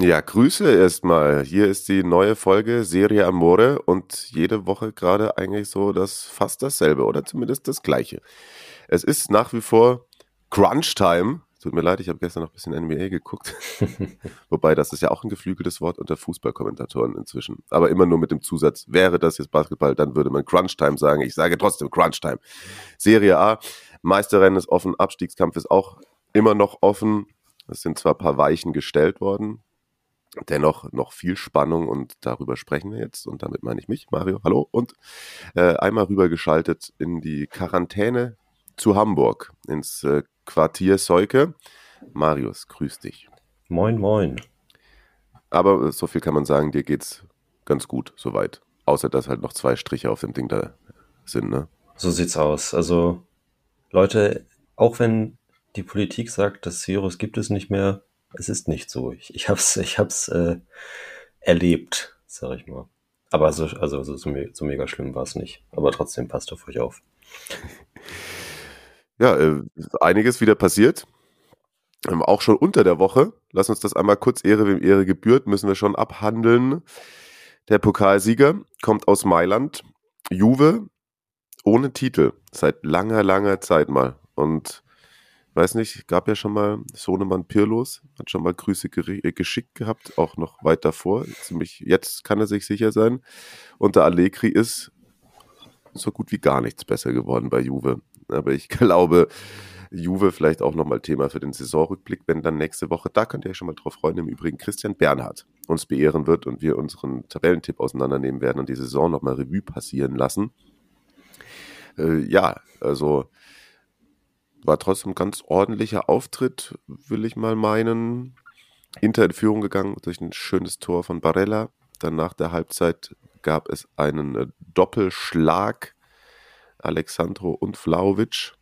Ja, Grüße erstmal. Hier ist die neue Folge Serie Amore und jede Woche gerade eigentlich so das fast dasselbe oder zumindest das gleiche. Es ist nach wie vor Crunch Time. Tut mir leid, ich habe gestern noch ein bisschen NBA geguckt. Wobei das ist ja auch ein geflügeltes Wort unter Fußballkommentatoren inzwischen. Aber immer nur mit dem Zusatz, wäre das jetzt Basketball, dann würde man Crunch Time sagen. Ich sage trotzdem Crunch Time. Serie A, Meisterrennen ist offen, Abstiegskampf ist auch immer noch offen. Es sind zwar ein paar Weichen gestellt worden, dennoch noch viel Spannung und darüber sprechen wir jetzt. Und damit meine ich mich, Mario, hallo. Und äh, einmal rübergeschaltet in die Quarantäne zu Hamburg, ins äh, Quartier Seuke. Marius, grüß dich. Moin, moin. Aber so viel kann man sagen, dir geht's ganz gut soweit. Außer dass halt noch zwei Striche auf dem Ding da sind, ne? So sieht's aus. Also, Leute, auch wenn die Politik sagt, das Virus gibt es nicht mehr, es ist nicht so. Ich, ich hab's, ich hab's äh, erlebt, sag ich mal. Aber so, also so, so, so mega schlimm war es nicht. Aber trotzdem passt auf euch auf. Ja, äh, einiges wieder passiert. Ähm, auch schon unter der Woche. Lass uns das einmal kurz Ehre, wem Ehre gebührt, müssen wir schon abhandeln. Der Pokalsieger kommt aus Mailand. Juve ohne Titel. Seit langer, langer Zeit mal. Und weiß nicht, gab ja schon mal Sohnemann Pirlos, hat schon mal Grüße äh, geschickt gehabt, auch noch weit davor. Ziemlich, jetzt kann er sich sicher sein. Und der Allegri ist so gut wie gar nichts besser geworden bei Juve. Aber ich glaube, Juve vielleicht auch nochmal Thema für den Saisonrückblick, wenn dann nächste Woche, da könnt ihr euch schon mal drauf freuen, im Übrigen Christian Bernhard uns beehren wird und wir unseren Tabellentipp auseinandernehmen werden und die Saison nochmal Revue passieren lassen. Äh, ja, also war trotzdem ein ganz ordentlicher Auftritt, will ich mal meinen. Inter in Führung gegangen durch ein schönes Tor von Barella. Dann nach der Halbzeit gab es einen äh, Doppelschlag Alexandro und Vlaovic.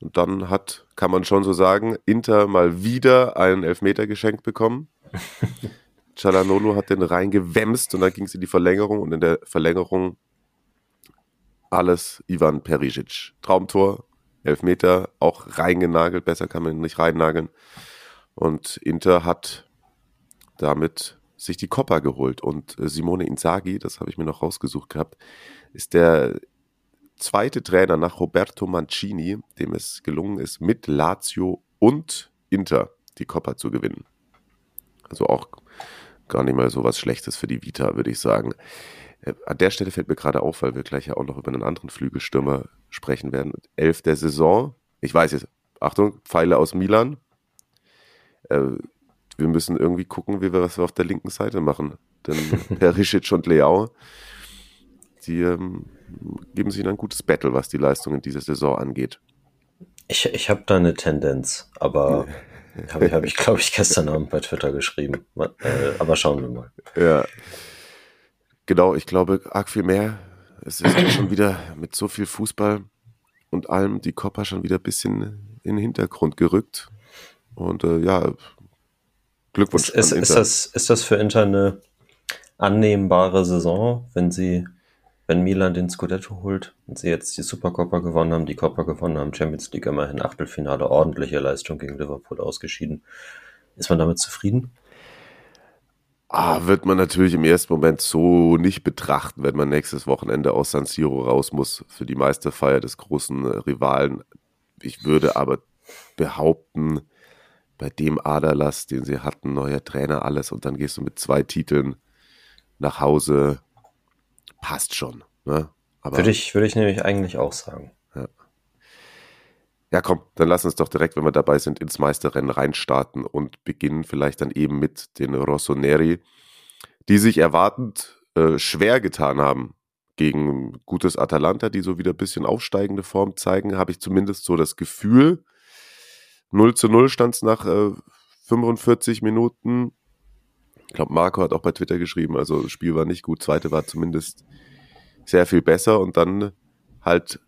Und dann hat, kann man schon so sagen, Inter mal wieder einen Elfmeter geschenkt bekommen. Cialanolo hat den reingewämst und dann ging es in die Verlängerung und in der Verlängerung alles Ivan Perisic. Traumtor, Elfmeter, auch reingenagelt, besser kann man ihn nicht reinnageln. Und Inter hat damit sich die Coppa geholt. Und Simone Inzaghi, das habe ich mir noch rausgesucht gehabt, ist der zweite Trainer nach Roberto Mancini, dem es gelungen ist, mit Lazio und Inter die Coppa zu gewinnen. Also auch gar nicht mal so was Schlechtes für die Vita, würde ich sagen. Äh, an der Stelle fällt mir gerade auf, weil wir gleich ja auch noch über einen anderen Flügelstürmer sprechen werden. Elf der Saison. Ich weiß jetzt, Achtung, Pfeile aus Milan. Äh, wir müssen irgendwie gucken, wie wir was auf der linken Seite machen. Denn Perisic und Leao, die ähm, geben sich ein gutes Battle, was die Leistungen dieser Saison angeht. Ich, ich habe da eine Tendenz, aber habe ich, hab ich glaube ich, gestern Abend bei Twitter geschrieben. Äh, aber schauen wir mal. Ja. Genau, ich glaube, arg viel mehr. Es ist schon wieder mit so viel Fußball und allem die Coppa schon wieder ein bisschen in den Hintergrund gerückt. Und äh, ja, Glückwunsch. Ist, ist, ist, das, ist das für Inter eine annehmbare Saison, wenn sie wenn Milan den Scudetto holt und sie jetzt die Supercoppa gewonnen haben, die Coppa gewonnen haben, Champions League immerhin Achtelfinale, ordentliche Leistung gegen Liverpool ausgeschieden. Ist man damit zufrieden? Ah, wird man natürlich im ersten Moment so nicht betrachten, wenn man nächstes Wochenende aus San Siro raus muss für die Meisterfeier des großen äh, Rivalen. Ich würde aber behaupten, bei dem Aderlass, den sie hatten, neuer Trainer, alles, und dann gehst du mit zwei Titeln nach Hause, passt schon. Ne? Aber, würde, ich, würde ich nämlich eigentlich auch sagen. Ja. komm, dann lass uns doch direkt, wenn wir dabei sind, ins Meisterrennen reinstarten und beginnen vielleicht dann eben mit den Rossoneri, die sich erwartend äh, schwer getan haben gegen gutes Atalanta, die so wieder ein bisschen aufsteigende Form zeigen, habe ich zumindest so das Gefühl. 0 zu 0 stand es nach äh, 45 Minuten. Ich glaube, Marco hat auch bei Twitter geschrieben, also das Spiel war nicht gut, zweite war zumindest sehr viel besser und dann halt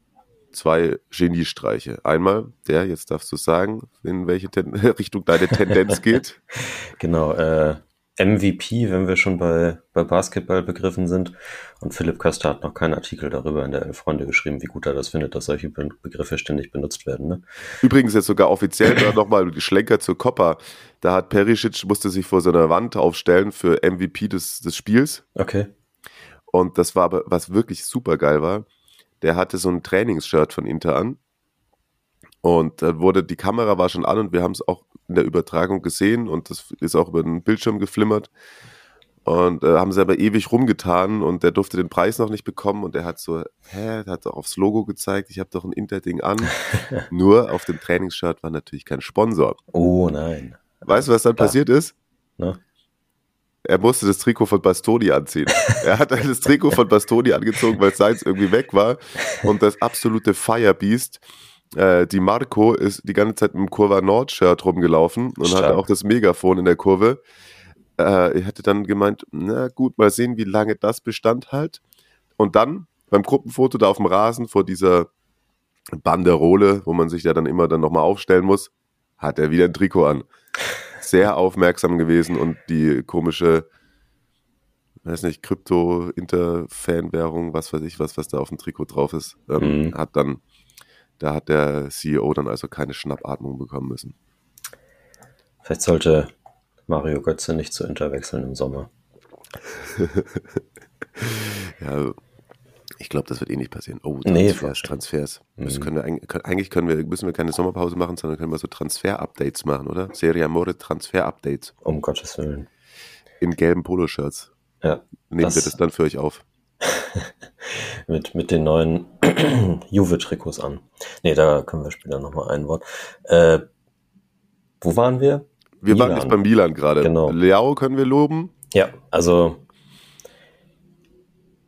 zwei Geniestreiche. Einmal der, jetzt darfst du sagen, in welche Ten Richtung deine Tendenz geht. Genau, äh, MVP, wenn wir schon bei, bei Basketball begriffen sind. Und Philipp Köster hat noch keinen Artikel darüber in der Elf Freunde geschrieben, wie gut er das findet, dass solche Be Begriffe ständig benutzt werden. Ne? Übrigens jetzt sogar offiziell nochmal geschlenkert zur Coppa. Da hat Perisic, musste sich vor so einer Wand aufstellen für MVP des, des Spiels. Okay. Und das war aber, was wirklich super geil war, der hatte so ein Trainingsshirt von Inter an. Und dann wurde, die Kamera war schon an und wir haben es auch in der Übertragung gesehen und das ist auch über den Bildschirm geflimmert. Und äh, haben sie aber ewig rumgetan und der durfte den Preis noch nicht bekommen und er hat so, hä, hat doch aufs Logo gezeigt, ich habe doch ein Inter-Ding an. Nur auf dem Trainingsshirt war natürlich kein Sponsor. Oh nein. Weißt du, was dann Klar. passiert ist? Ne? Er musste das Trikot von Bastoni anziehen. er hat das Trikot von Bastoni angezogen, weil seins irgendwie weg war. Und das absolute Firebeast, äh, die Marco, ist die ganze Zeit mit dem Kurva Nord-Shirt rumgelaufen und Stark. hatte auch das Megafon in der Kurve. Äh, er hätte dann gemeint, na gut, mal sehen, wie lange das Bestand halt. Und dann beim Gruppenfoto da auf dem Rasen vor dieser Banderole, wo man sich ja dann immer dann nochmal aufstellen muss, hat er wieder ein Trikot an. Sehr aufmerksam gewesen und die komische, weiß nicht, Krypto-Inter-Fanwährung, was weiß ich, was, was da auf dem Trikot drauf ist, ähm, Mhm. hat dann, da hat der CEO dann also keine Schnappatmung bekommen müssen. Vielleicht sollte Mario Götze nicht zu Inter wechseln im Sommer. Ja, ich glaube, das wird eh nicht passieren. Oh, Nee, Transfers, fast. Transfers. Mhm. können wir, eigentlich- können- wir, müssen wir keine Sommerpause machen, sondern können wir so Transfer-Updates machen, oder? Serie Amore Transfer-Updates Um Gottes Willen. in gelben Poloshirts. Ja, Nehmen Das- wir das dann für euch auf. mit, mit den neuen Juve-Trikots an. Nee, da können wir später nochmal ein Wort. Äh, wo waren wir? Wir waren Milan. jetzt beim Milan gerade. Genau. Leao können wir loben. Ja, also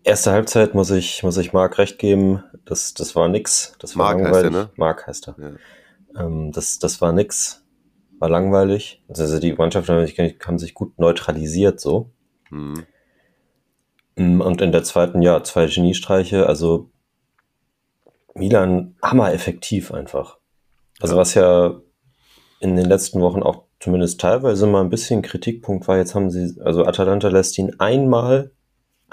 erste Halbzeit muss ich, muss ich Marc recht geben. Das, das war nix. Das war heißt langweilig. er, ne? Marc heißt er. Ja. Ähm, das, das war nix. War langweilig. Also die Mannschaft haben sich, gut neutralisiert so. Hm. Mm, Und in der zweiten, ja, zwei Geniestreiche. Also Milan hammer effektiv einfach. Also Ja. was ja in den letzten Wochen auch zumindest teilweise mal ein bisschen Kritikpunkt war, jetzt haben sie, also Atalanta lässt ihn einmal,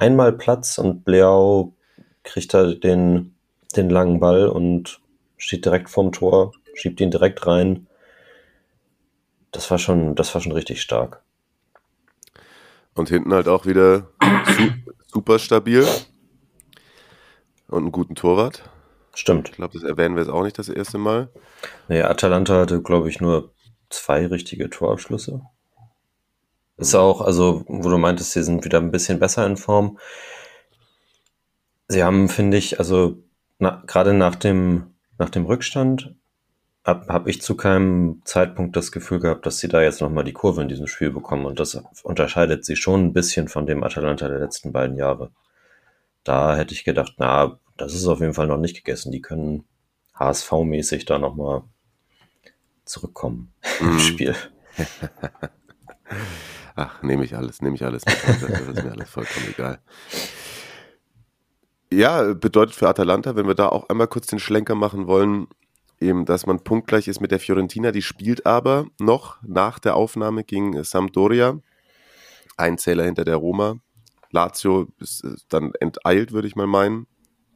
einmal Platz und Leao kriegt da den, den langen Ball und steht direkt vorm Tor, schiebt ihn direkt rein. Das war schon, das war schon richtig stark. Und hinten halt auch wieder su super stabil. Und einen guten Torwart. Stimmt. Ich glaube, das erwähnen wir jetzt auch nicht das erste Mal. Nee, Atalanta hatte, glaube ich, nur zwei richtige Torabschlüsse. Ist auch, also, wo du meintest, sie sind wieder ein bisschen besser in Form. Sie haben, finde ich, also na, gerade nach dem, nach dem Rückstand habe hab ich zu keinem Zeitpunkt das Gefühl gehabt, dass sie da jetzt nochmal die Kurve in diesem Spiel bekommen. Und das unterscheidet sie schon ein bisschen von dem Atalanta der letzten beiden Jahre. Da hätte ich gedacht, na, das ist auf jeden Fall noch nicht gegessen. Die können HSV-mäßig da nochmal zurückkommen im Mhm. Spiel. Ach, nehme ich alles, nehme ich alles. mit. Das ist mir alles vollkommen egal. Ja, bedeutet für Atalanta, wenn wir da auch einmal kurz den Schlenker machen wollen, eben, dass man punktgleich ist mit der Fiorentina. Die spielt aber noch nach der Aufnahme gegen Sampdoria. Ein Zähler hinter der Roma. Lazio ist dann enteilt, würde ich mal meinen,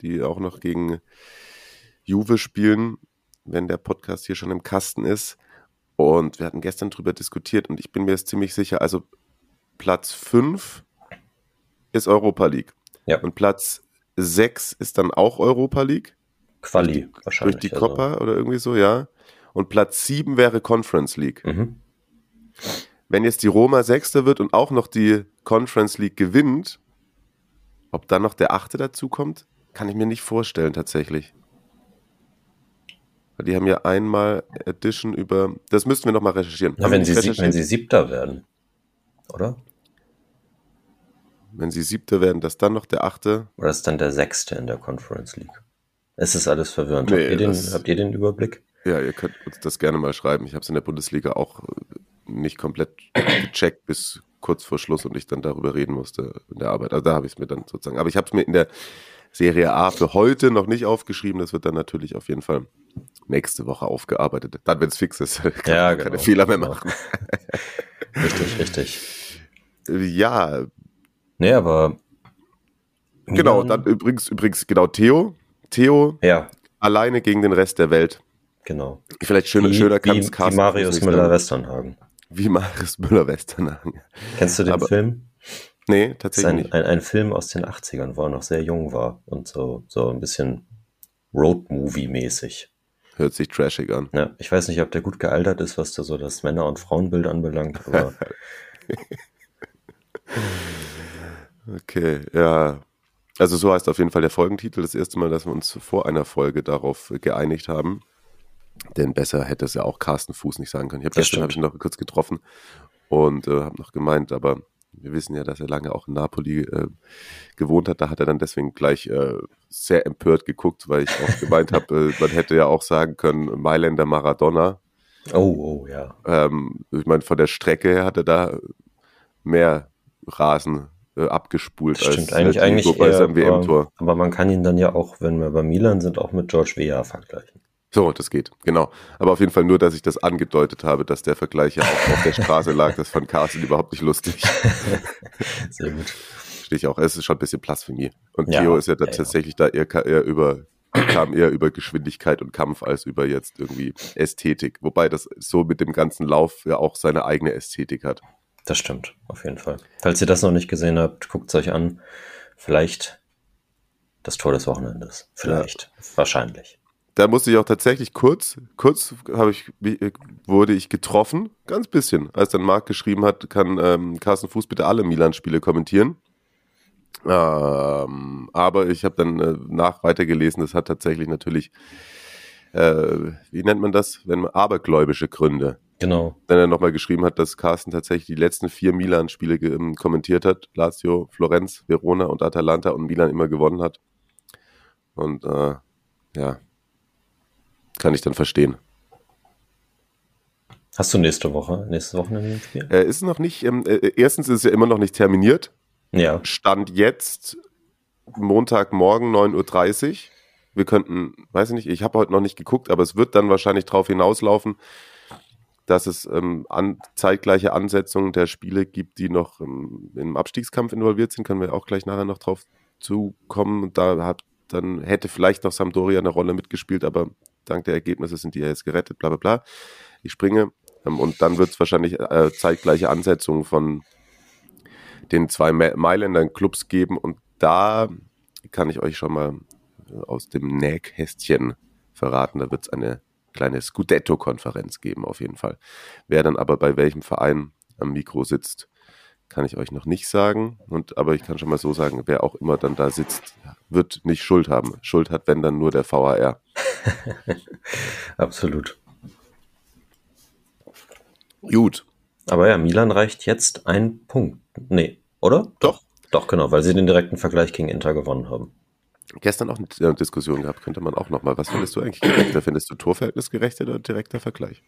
die auch noch gegen Juve spielen, wenn der Podcast hier schon im Kasten ist. Und wir hatten gestern drüber diskutiert und ich bin mir jetzt ziemlich sicher, also Platz 5 ist Europa League. Ja. Und Platz 6 ist dann auch Europa League. Quali wahrscheinlich. Durch die also. Oder irgendwie so, ja. Und Platz 7 wäre Conference League. Mhm. Wenn jetzt die Roma Sechster wird und auch noch die Conference League gewinnt, ob dann noch der Achte dazukommt, kann ich mir nicht vorstellen tatsächlich. Weil die haben ja einmal Edition über. Das müssten wir nochmal recherchieren. Na, wenn, sie, sieb- wenn sie Siebter werden. Oder? wenn sie Siebter werden, dass dann noch der Achte. Oder ist dann der Sechste in der Conference League? Es ist alles verwirrend. Nee, habt, ihr den, das- habt ihr den Überblick? Ja, ihr könnt uns das gerne mal schreiben. Ich habe es in der Bundesliga auch äh, nicht komplett gecheckt bis kurz vor Schluss und ich dann darüber reden musste in der Arbeit. Also da habe ich es mir dann sozusagen. Aber ich habe es mir in der Serie A für heute noch nicht aufgeschrieben. Das wird dann natürlich auf jeden Fall nächste Woche aufgearbeitet. Dann, wenn es fix ist, kann Ja, genau. keine Fehler mehr Genau. machen. Richtig, richtig. Ja, Nee, aber. genau. Milan- Dann übrigens, übrigens, genau, Theo. Theo Ja, alleine gegen den Rest der Welt. genau. Vielleicht schöner, wie, schöner kann es wie Marius Müller-Westernhagen. Wie Marius Müller-Westernhagen. Kennst du den Aber- Film? Nee, Das ist tatsächlich ein, ein, ein Film aus den 80ern, wo er noch sehr jung war und so, so ein bisschen Road-Movie-mäßig. Hört sich trashig an. Ja, ich weiß nicht, ob der gut gealtert ist, was da so das Männer- und Frauenbild anbelangt, aber Okay, ja. Also so heißt auf jeden Fall der Folgentitel. Das erste Mal, dass wir uns vor einer Folge darauf geeinigt haben. Denn besser hätte es ja auch Carsten Fuß nicht sagen können. Ich habe gestern hab ich ihn noch kurz getroffen und äh, habe noch gemeint, aber wir wissen ja, dass er lange auch in Napoli äh, gewohnt hat. Da hat er dann deswegen gleich äh, sehr empört geguckt, weil ich auch gemeint habe, äh, man hätte ja auch sagen können, Mailänder Maradona. oh, oh, ja. Ähm, ich meine, von der Strecke her hat er da mehr Rasen äh, abgespult Das stimmt als eigentlich, eigentlich Hugo bei eher, seinem WM-Tor. aber, aber man kann ihn dann ja auch, wenn wir bei Milan sind, auch mit George Weah vergleichen. So, das geht, genau. Aber auf jeden Fall nur, dass ich das angedeutet habe, dass der Vergleich ja auch auf der Straße lag. Das fand Carsten überhaupt nicht lustig. Sehr gut. Verstehe ich auch. Es ist schon ein bisschen Blasphemie. Und Ja, Theo ist ja, da ja, ja. tatsächlich da eher, eher über, kam eher über Geschwindigkeit und Kampf als über jetzt irgendwie Ästhetik. Wobei das so mit dem ganzen Lauf ja auch seine eigene Ästhetik hat. Das stimmt, auf jeden Fall. Falls ihr das noch nicht gesehen habt, guckt es euch an. Vielleicht das Tor des Wochenendes. Vielleicht. Wahrscheinlich. Da musste ich auch tatsächlich kurz, kurz habe ich, wurde ich getroffen, ganz bisschen, als dann Marc geschrieben hat, kann ähm, Carsten Fuß bitte alle Milan-Spiele kommentieren. Ähm, aber ich habe dann äh, nach weitergelesen, das hat tatsächlich natürlich, äh, wie nennt man das, wenn man abergläubische Gründe. Genau. Wenn er nochmal geschrieben hat, dass Carsten tatsächlich die letzten vier Milan-Spiele ähm, kommentiert hat, Lazio, Florenz, Verona und Atalanta und Milan immer gewonnen hat. Und äh, ja, kann ich dann verstehen. Hast du nächste Woche, nächste Wochenende ein Spiel? Äh, ist noch nicht, ähm, äh, erstens ist es ja immer noch nicht terminiert. Ja. Stand jetzt Montagmorgen 9.30 Uhr. Wir könnten, weiß ich nicht, ich habe heute noch nicht geguckt, aber es wird dann wahrscheinlich darauf hinauslaufen, dass es ähm, an, zeitgleiche Ansetzungen der Spiele gibt, die noch ähm, im Abstiegskampf involviert sind. Können wir auch gleich nachher noch drauf zukommen. Und da hat dann hätte vielleicht noch Sampdoria eine Rolle mitgespielt, aber dank der Ergebnisse sind die ja jetzt gerettet, bla bla bla. Ich springe. Ähm, und dann wird es wahrscheinlich äh, zeitgleiche Ansetzungen von den zwei Ma- Mailändern Clubs geben. Und da kann ich euch schon mal äh, aus dem Nähkästchen verraten. Da wird es eine kleine Scudetto-Konferenz geben, auf jeden Fall. Wer dann aber bei welchem Verein am Mikro sitzt, kann ich euch noch nicht sagen. Und aber ich kann schon mal so sagen, wer auch immer dann da sitzt, wird nicht Schuld haben. Schuld hat, wenn dann nur der VAR. Absolut. Gut. Aber ja, Milan reicht jetzt ein Punkt. Nee, oder? Doch. Doch, genau, weil sie den direkten Vergleich gegen Inter gewonnen haben. Gestern auch eine äh, Diskussion gehabt, könnte man auch nochmal. Was findest du eigentlich gerechter? Findest du Torverhältnis gerechter oder direkter Vergleich?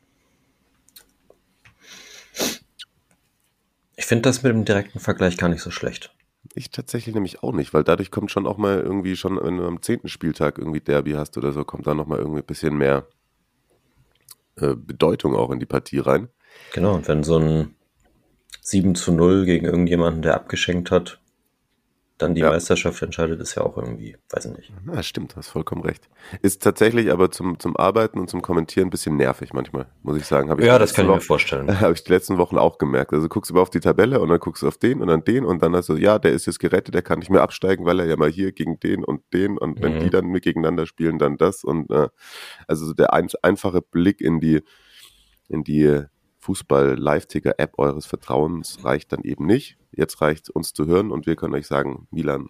Ich finde das mit dem direkten Vergleich gar nicht so schlecht. Ich tatsächlich nämlich auch nicht, weil dadurch kommt schon auch mal irgendwie schon, wenn du am zehnten Spieltag irgendwie Derby hast oder so, kommt da nochmal irgendwie ein bisschen mehr äh, Bedeutung auch in die Partie rein. Genau, und wenn so ein 7 zu 0 gegen irgendjemanden, der abgeschenkt hat, dann die Ja. Meisterschaft entscheidet, ist ja auch irgendwie, weiß ich nicht. Na, stimmt, hast vollkommen recht. Ist tatsächlich aber zum, zum Arbeiten und zum Kommentieren ein bisschen nervig manchmal, muss ich sagen. Hab ich Ja, das kann ich mir vorstellen. Habe ich die letzten Wochen auch gemerkt. Also guckst du mal auf die Tabelle und dann guckst du auf den und dann den und dann hast du, ja, der ist jetzt gerettet, der kann nicht mehr absteigen, weil er ja mal hier gegen den und den und wenn Mhm. die dann mit gegeneinander spielen, dann das und äh, also so der ein, einfache Blick in die in die Fußball-Live-Ticker-App eures Vertrauens reicht dann eben nicht. Jetzt reicht uns zu hören und wir können euch sagen, Milan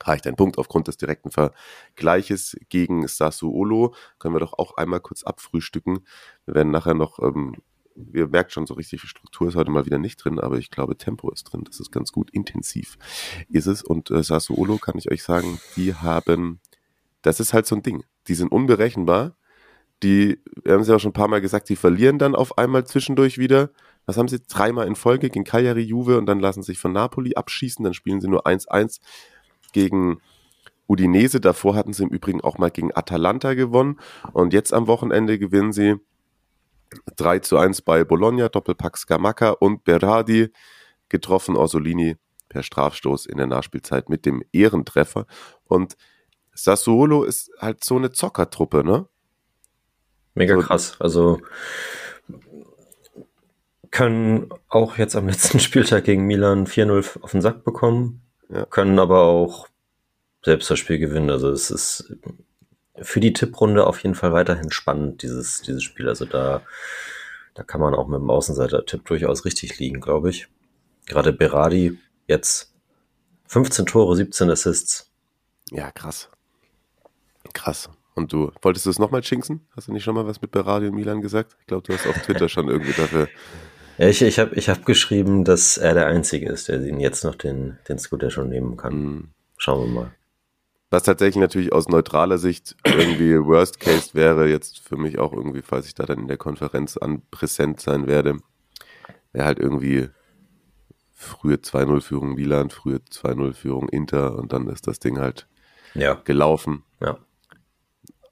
reicht ein Punkt aufgrund des direkten Vergleiches gegen Sassuolo. Können wir doch auch einmal kurz abfrühstücken. Wir werden nachher noch, ähm, ihr merkt schon, so richtig Struktur ist heute mal wieder nicht drin, aber ich glaube, Tempo ist drin. Das ist ganz gut, intensiv ist es. Und äh, Sassuolo kann ich euch sagen, die haben, das ist halt so ein Ding. Die sind unberechenbar. Die, wir haben es ja auch schon ein paar Mal gesagt, die verlieren dann auf einmal zwischendurch wieder, was haben sie, dreimal in Folge gegen Cagliari, Juve und dann lassen sich von Napoli abschießen, dann spielen sie nur 1-1 gegen Udinese. Davor hatten sie im Übrigen auch mal gegen Atalanta gewonnen und jetzt am Wochenende gewinnen sie 3 zu 1 bei Bologna, Doppelpack Scamacca und Berardi, getroffen Orsolini per Strafstoß in der Nachspielzeit mit dem Ehrentreffer. Und Sassuolo ist halt so eine Zockertruppe, ne? Mega so, krass. Also können auch jetzt am letzten Spieltag gegen Milan 4-0 auf den Sack bekommen, ja. können aber auch selbst das Spiel gewinnen. Also es ist für die Tipprunde auf jeden Fall weiterhin spannend, dieses, dieses Spiel. Also da, da kann man auch mit dem Außenseiter-Tipp durchaus richtig liegen, glaube ich. Gerade Berardi jetzt 15 Tore, 17 Assists. Ja, krass. Krass. Und du, wolltest du es nochmal schinksen? Hast du nicht schon mal was mit Berardi und Milan gesagt? Ich glaube, du hast auf Twitter schon irgendwie dafür ja, ich, ich habe ich hab geschrieben, dass er der Einzige ist, der ihn jetzt noch den, den Scooter schon nehmen kann. Mhm. Schauen wir mal. Was tatsächlich natürlich aus neutraler Sicht irgendwie Worst Case wäre, jetzt für mich auch irgendwie, falls ich da dann in der Konferenz an präsent sein werde, wäre halt irgendwie frühe 2-0-Führung Milan, frühe 2-0-Führung Inter und dann ist das Ding halt ja. gelaufen. Ja.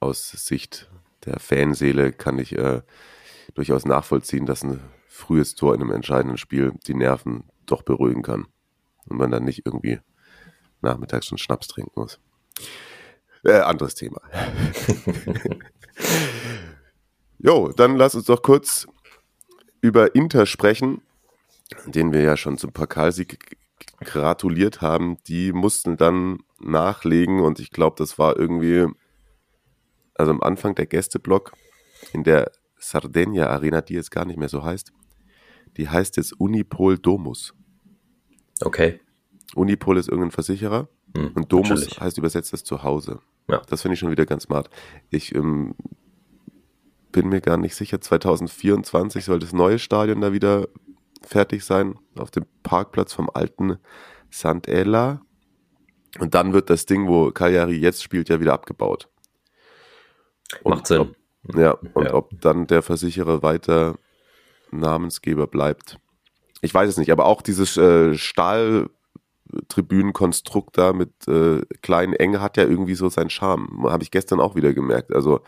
Aus Sicht der Fanseele kann ich äh, durchaus nachvollziehen, dass ein frühes Tor in einem entscheidenden Spiel die Nerven doch beruhigen kann. Und man dann nicht irgendwie nachmittags schon Schnaps trinken muss. Äh, anderes Thema. jo, dann lass uns doch kurz über Inter sprechen, den wir ja schon zum Pokalsieg gratuliert haben. Die mussten dann nachlegen und ich glaube, das war irgendwie, also am Anfang der Gästeblock in der Sardegna Arena, die jetzt gar nicht mehr so heißt, die heißt jetzt Unipol Domus. Okay. Unipol ist irgendein Versicherer hm, und Domus natürlich. heißt übersetzt das Zuhause. Ja. Das finde ich schon wieder ganz smart. Ich ähm, bin mir gar nicht sicher, 2024 soll das neue Stadion da wieder fertig sein, auf dem Parkplatz vom alten Sant'Ella. Und dann wird das Ding, wo Cagliari jetzt spielt, ja wieder abgebaut. Und Macht Sinn. Ob, ja, und ja. ob dann der Versicherer weiter Namensgeber bleibt. Ich weiß es nicht, aber auch dieses äh, Stahltribünenkonstrukt da mit äh, kleinen Enge hat ja irgendwie so seinen Charme. Habe ich gestern auch wieder gemerkt. Also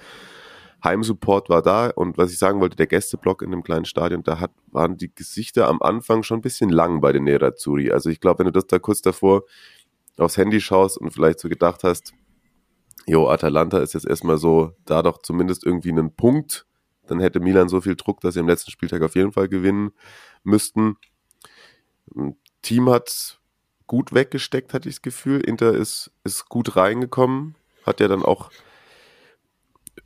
Heimsupport war da und was ich sagen wollte, der Gästeblock in dem kleinen Stadion, da hat, waren die Gesichter am Anfang schon ein bisschen lang bei den Nerazzurri. Also ich glaube, wenn du das da kurz davor aufs Handy schaust und vielleicht so gedacht hast, jo, Atalanta ist jetzt erstmal so, da doch zumindest irgendwie einen Punkt dann hätte Milan so viel Druck, dass sie am letzten Spieltag auf jeden Fall gewinnen müssten. Team hat gut weggesteckt, hatte ich das Gefühl. Inter ist, ist gut reingekommen, hat ja dann auch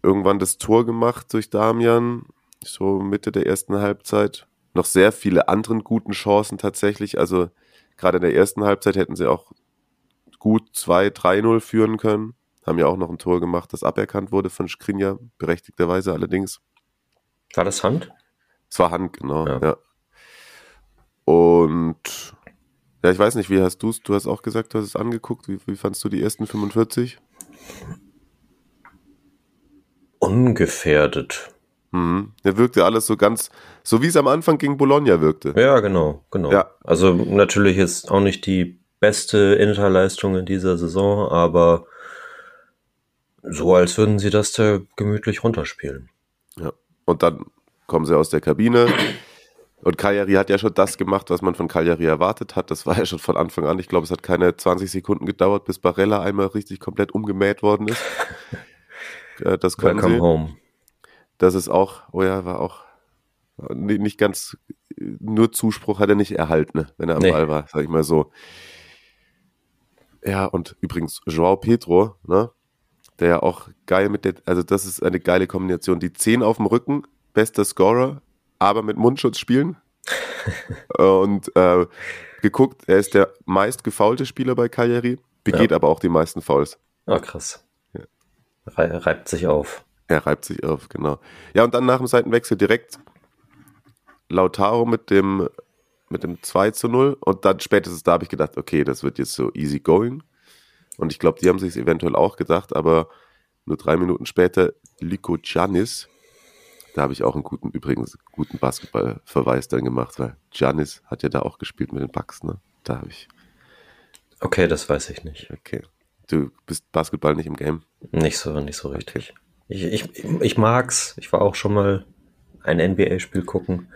irgendwann das Tor gemacht durch Damian, so Mitte der ersten Halbzeit. Noch sehr viele anderen guten Chancen tatsächlich. Also gerade in der ersten Halbzeit hätten sie auch gut 2-3-0 führen können. Haben ja auch noch ein Tor gemacht, das aberkannt wurde von Skriniar, berechtigterweise allerdings. War das Hand? Es war Hand, genau, ja. ja. Und ja, ich weiß nicht, wie hast du es? Du hast auch gesagt, du hast es angeguckt. Wie, wie fandst du die ersten 45? Ungefährdet. Mhm. Der wirkte alles so ganz, so wie es am Anfang gegen Bologna wirkte. Ja, genau, genau. Ja. Also natürlich ist auch nicht die beste Interleistung in dieser Saison, aber so als würden sie das da gemütlich runterspielen. Ja. Und dann kommen sie aus der Kabine. Und Cagliari hat ja schon das gemacht, was man von Cagliari erwartet hat. Das war ja schon von Anfang an. Ich glaube, es hat keine 20 Sekunden gedauert, bis Barella einmal richtig komplett umgemäht worden ist. Äh, das können Welcome sie. home. Das ist auch, oh ja, war auch nicht ganz, nur Zuspruch hat er nicht erhalten, ne, wenn er am nee. Ball war, sag ich mal so. Ja, und übrigens, Joao Pedro, ne, der ja auch geil mit der, also das ist eine geile Kombination. Die 10 auf dem Rücken, bester Scorer, aber mit Mundschutz spielen. und äh, geguckt, er ist der meist gefaulte Spieler bei Cagliari, begeht ja. aber auch die meisten Fouls. Ah, krass. Ja. reibt sich auf. Er reibt sich auf, genau. Ja, und dann nach dem Seitenwechsel direkt Lautaro mit dem, mit dem 2 zu 0 und dann spätestens da habe ich gedacht, okay, das wird jetzt so easy going. Und ich glaube, die haben sich eventuell auch gedacht, aber nur drei Minuten später Lico Giannis Da habe ich auch einen guten, übrigens guten Basketballverweis dann gemacht, weil Giannis hat ja da auch gespielt mit den Bucks, ne? Da habe ich. Okay, das weiß ich nicht. Okay. Du bist Basketball nicht im Game? Nicht so, nicht so richtig. Okay. Ich, ich, ich mag's. Ich war auch schon mal ein NBA-Spiel gucken,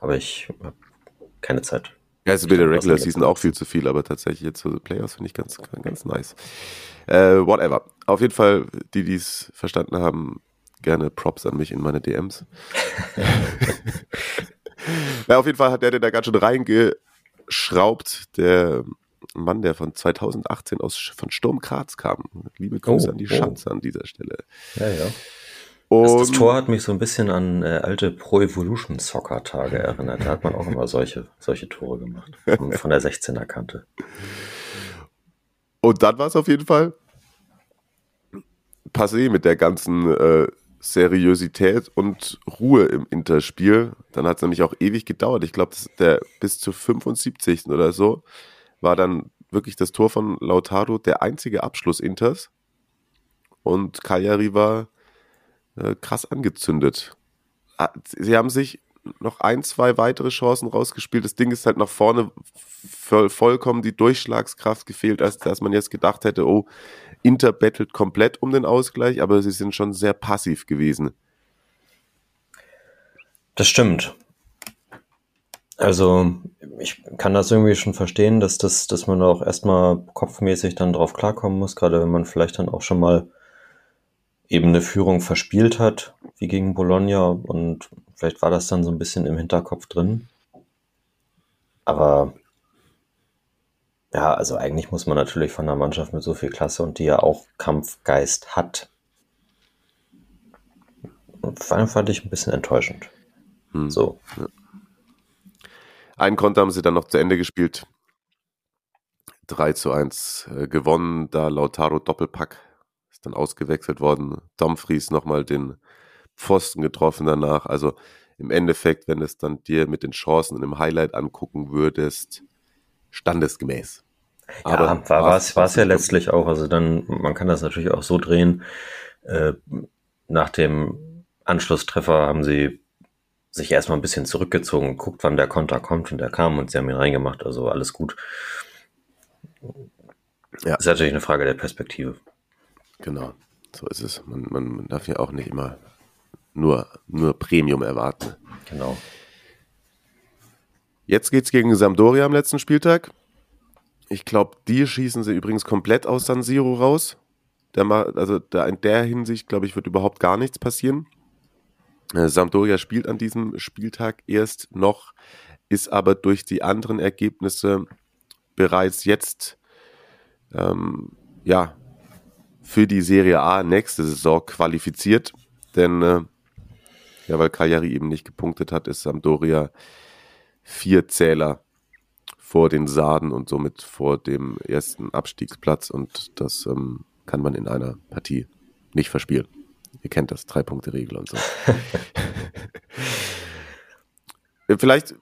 aber ich habe keine Zeit. Ja, es ist mit der Regular Season auch viel zu viel, aber tatsächlich jetzt so Playoffs finde ich ganz, ganz nice. Äh, whatever. Auf jeden Fall, die, die es verstanden haben, gerne Props an mich in meine DMs. ja, auf jeden Fall hat der den da ganz schön reingeschraubt. Der Mann, der von 2018 aus von Sturm Graz kam. Liebe Grüße oh, an die oh. Schanze an dieser Stelle. Ja, ja. Das, das, Tor hat mich so ein bisschen an äh, alte Pro Evolution Soccer Tage erinnert. Da hat man auch immer solche, solche Tore gemacht. Von, von der 16er Kante. Und dann war es auf jeden Fall passé mit der ganzen äh, Seriosität und Ruhe im Interspiel. Dann hat es nämlich auch ewig gedauert. Ich glaube, der bis zu 75. oder so war dann wirklich das Tor von Lautaro der einzige Abschluss Inters. Und Cagliari war äh, krass angezündet. Ah, sie haben sich noch ein, zwei weitere Chancen rausgespielt. Das Ding ist halt nach vorne voll, vollkommen die Durchschlagskraft gefehlt, als dass man jetzt gedacht hätte, oh, Inter bettelt komplett um den Ausgleich, aber sie sind schon sehr passiv gewesen. Das stimmt. Also, ich kann das irgendwie schon verstehen, dass, das, dass man auch erstmal kopfmäßig dann drauf klarkommen muss, gerade wenn man vielleicht dann auch schon mal eben eine Führung verspielt hat, wie gegen Bologna. Und vielleicht war das dann so ein bisschen im Hinterkopf drin. Aber ja, also eigentlich muss man natürlich von einer Mannschaft mit so viel Klasse und die ja auch Kampfgeist hat. Vor allem fand ich ein bisschen enttäuschend. Hm. So. Ja. Einen Konter haben sie dann noch zu Ende gespielt. 3 zu 1 äh, gewonnen, da Lautaro Doppelpack ist dann ausgewechselt worden. Dumfries nochmal den Pfosten getroffen danach. Also im Endeffekt, wenn es dann dir mit den Chancen im Highlight angucken würdest, standesgemäß. Aber ja, war es war es ja letztlich auch. Also dann, man kann das natürlich auch so drehen. Äh, nach dem Anschlusstreffer haben sie sich erstmal ein bisschen zurückgezogen, guckt, wann der Konter kommt und der kam und sie haben ihn reingemacht. Also alles gut. Ja. Das ist natürlich eine Frage der Perspektive. Genau, so ist es. Man, man, darf ja auch nicht immer nur, nur Premium erwarten. Genau. Jetzt geht es gegen Sampdoria am letzten Spieltag. Ich glaube, die schießen sie übrigens komplett aus San Siro raus. Der, also da in der Hinsicht, glaube ich, wird überhaupt gar nichts passieren. Äh, Sampdoria spielt an diesem Spieltag erst noch, ist aber durch die anderen Ergebnisse bereits jetzt ähm, ja, für die Serie A nächste Saison qualifiziert. Denn äh, ja, weil Cagliari eben nicht gepunktet hat, ist Sampdoria vier Zähler vor den Sarden und somit vor dem ersten Abstiegsplatz und das ähm, kann man in einer Partie nicht verspielen. Ihr kennt das, Drei-Punkte-Regel und so. Vielleicht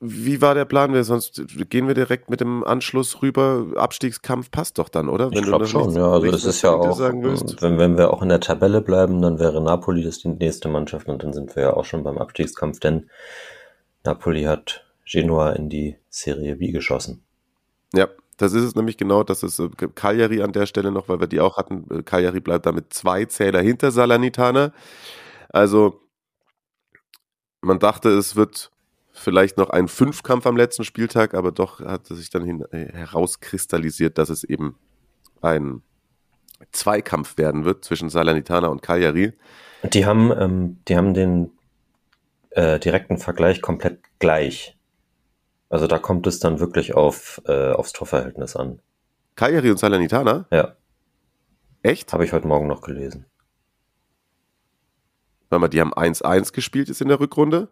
wie war der Plan? sonst gehen wir direkt mit dem Anschluss rüber. Abstiegskampf passt doch dann, oder? Wenn ich glaube schon, ja. Also das ist ja auch, wenn, wenn wir auch in der Tabelle bleiben, dann wäre Napoli das die nächste Mannschaft und dann sind wir ja auch schon beim Abstiegskampf, denn Napoli hat Genua in die Serie B geschossen. Ja, das ist es nämlich genau, das ist äh, Cagliari an der Stelle noch, weil wir die auch hatten. Äh, Cagliari bleibt damit zwei Zähler hinter Salernitana. Also man dachte, es wird vielleicht noch ein Fünfkampf am letzten Spieltag, aber doch hat sich dann hin, äh, herauskristallisiert, dass es eben ein Zweikampf werden wird zwischen Salernitana und Cagliari. Die haben, ähm, die haben den äh, direkten Vergleich komplett gleich. Also da kommt es dann wirklich auf, äh, aufs Torverhältnis an. Cagliari und Salernitana? Ja. Echt? Habe ich heute Morgen noch gelesen. Warte mal, die haben 1-1 gespielt jetzt in der Rückrunde.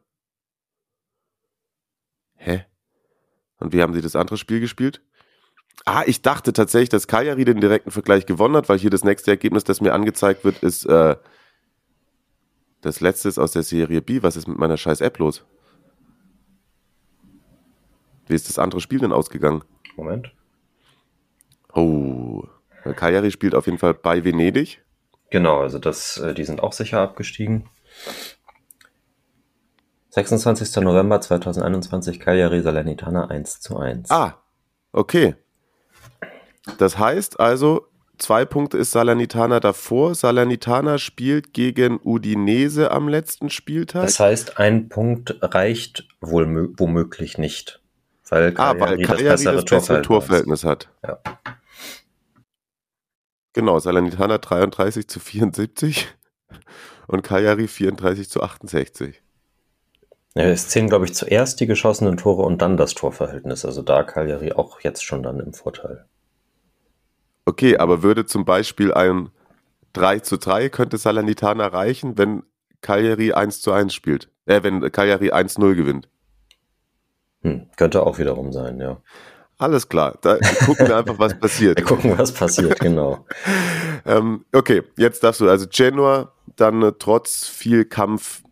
Hä? Und wie haben sie das andere Spiel gespielt? Ah, ich dachte tatsächlich, dass Cagliari den direkten Vergleich gewonnen hat, weil hier das nächste Ergebnis, das mir angezeigt wird, ist äh, das letzte ist aus der Serie B. Was ist mit meiner scheiß App los? Wie ist das andere Spiel denn ausgegangen? Moment. Oh, Cagliari spielt auf jeden Fall bei Venedig. Genau, also das, äh, die sind auch sicher abgestiegen. 26. November 2021, Cagliari Salernitana 1 zu 1. Ah, okay. Das heißt also, zwei Punkte ist Salernitana davor. Salernitana spielt gegen Udinese am letzten Spieltag. Das heißt, ein Punkt reicht wohl mö- womöglich nicht. Weil ah, weil Cagliari das bessere Torverhältnis hat. Ja. Genau, Salernitana 33 zu 74 und Cagliari 34 zu 68. Ja, es zählen, glaube ich, zuerst die geschossenen Tore und dann das Torverhältnis. Also da Cagliari auch jetzt schon dann im Vorteil. Okay, aber würde zum Beispiel ein 3 zu 3 könnte Salernitana reichen, wenn Cagliari 1 zu 1 spielt? Äh, wenn Cagliari 1-0 gewinnt. Hm, könnte auch wiederum sein, ja. Alles klar, da gucken wir einfach, was passiert. Wir gucken, was passiert, genau. ähm, okay, jetzt darfst du, also Genoa dann äh, trotz viel Kampf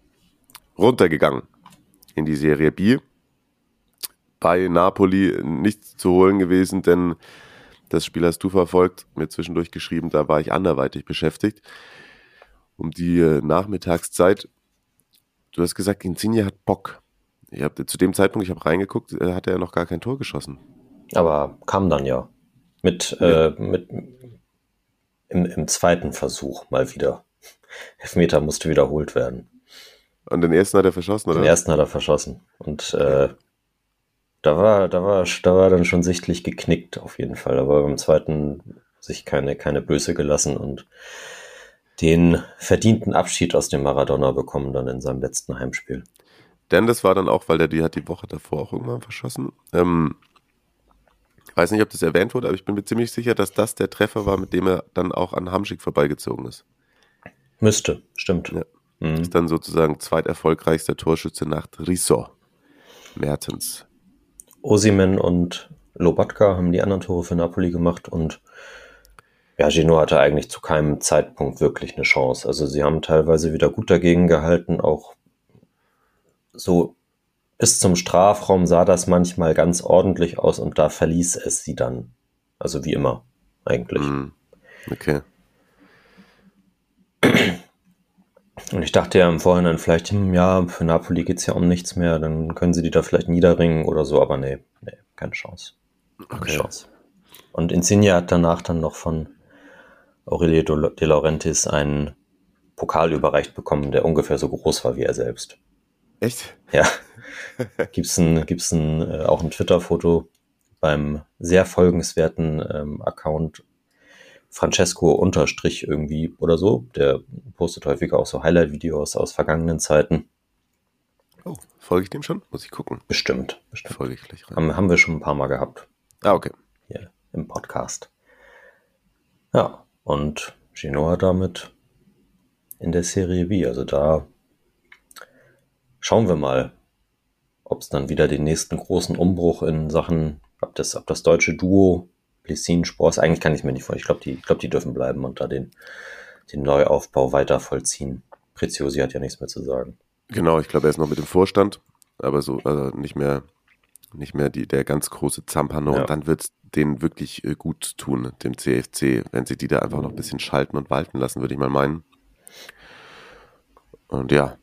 runtergegangen in die Serie B. Bei Napoli nichts zu holen gewesen, denn das Spiel hast du verfolgt, mir zwischendurch geschrieben, da war ich anderweitig beschäftigt. Um die äh, Nachmittagszeit. Du hast gesagt, Insigne hat Bock. Ich hab, zu dem Zeitpunkt, ich habe reingeguckt, äh, hat er noch gar kein Tor geschossen. Aber kam dann ja. Mit, Ja. Äh, mit im, im zweiten Versuch mal wieder. Elfmeter musste wiederholt werden. Und den ersten hat er verschossen, oder? Den ersten hat er verschossen. Und äh, da war, da war, da war dann schon sichtlich geknickt auf jeden Fall. Aber beim zweiten sich keine, keine Böse gelassen und den verdienten Abschied aus dem Maradona bekommen dann in seinem letzten Heimspiel. Denn das war dann auch, weil der die hat die Woche davor auch irgendwann verschossen. Ähm, ich weiß nicht, ob das erwähnt wurde, aber ich bin mir ziemlich sicher, dass das der Treffer war, mit dem er dann auch an Hamschick vorbeigezogen ist. Müsste, stimmt. Ja. Mhm. Ist dann sozusagen zweiterfolgreichster Torschütze nach Risso Mertens. Osimen und Lobatka haben die anderen Tore für Napoli gemacht und ja, Genoa hatte eigentlich zu keinem Zeitpunkt wirklich eine Chance. Also sie haben teilweise wieder gut dagegen gehalten, auch so bis zum Strafraum sah das manchmal ganz ordentlich aus und da verließ es sie dann. Also wie immer, eigentlich. Mhm. Okay. Und ich dachte ja im Vorhinein vielleicht, hm, ja, für Napoli geht's ja um nichts mehr, dann können sie die da vielleicht niederringen oder so, aber nee, nee, keine Chance. Keine Okay. Chance. Und Insigne hat danach dann noch von Aurelio De Laurentiis einen Pokal überreicht bekommen, der ungefähr so groß war wie er selbst. Echt? Ja. gibt's ein, gibt's ein, äh, auch ein Twitter-Foto beim sehr folgenswerten ähm, Account Francesco Unterstrich irgendwie oder so. Der postet häufig auch so Highlight-Videos aus vergangenen Zeiten. Oh, folge ich dem schon? Muss ich gucken. Bestimmt, bestimmt. Folge ich gleich rein. Haben, haben wir schon ein paar Mal gehabt Ah, okay. hier im Podcast. Ja, und Genoa damit in der Serie B. Also da schauen wir mal, ob es dann wieder den nächsten großen Umbruch in Sachen, ob das, ob das deutsche Duo Plessin Sports, eigentlich kann ich mir nicht vorstellen. Ich glaube, die, ich glaub, die dürfen bleiben und da den, den Neuaufbau weiter vollziehen. Preziosi hat ja nichts mehr zu sagen. Genau, ich glaube, er ist noch mit dem Vorstand, aber so, also nicht mehr, nicht mehr die, der ganz große Zampano. Ja. Und dann wird es denen wirklich äh, gut tun, dem CFC, wenn sie die da einfach noch ein bisschen schalten und walten lassen, würde ich mal meinen. Und ja.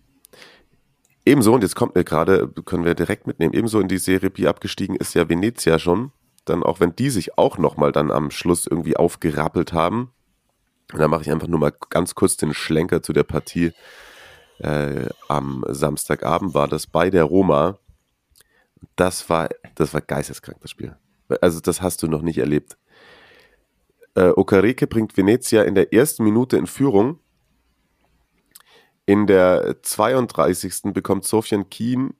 Ebenso, und jetzt kommt mir gerade, können wir direkt mitnehmen, ebenso in die Serie B abgestiegen ist ja Venezia schon. Dann, auch wenn die sich auch nochmal dann am Schluss irgendwie aufgerappelt haben. Und da mache ich einfach nur mal ganz kurz den Schlenker zu der Partie äh, am Samstagabend war das bei der Roma. Das war, das war geisteskrank, das Spiel. Also das hast du noch nicht erlebt. Äh, Okereke bringt Venezia in der ersten Minute in Führung. In der 32. bekommt Sofian Kien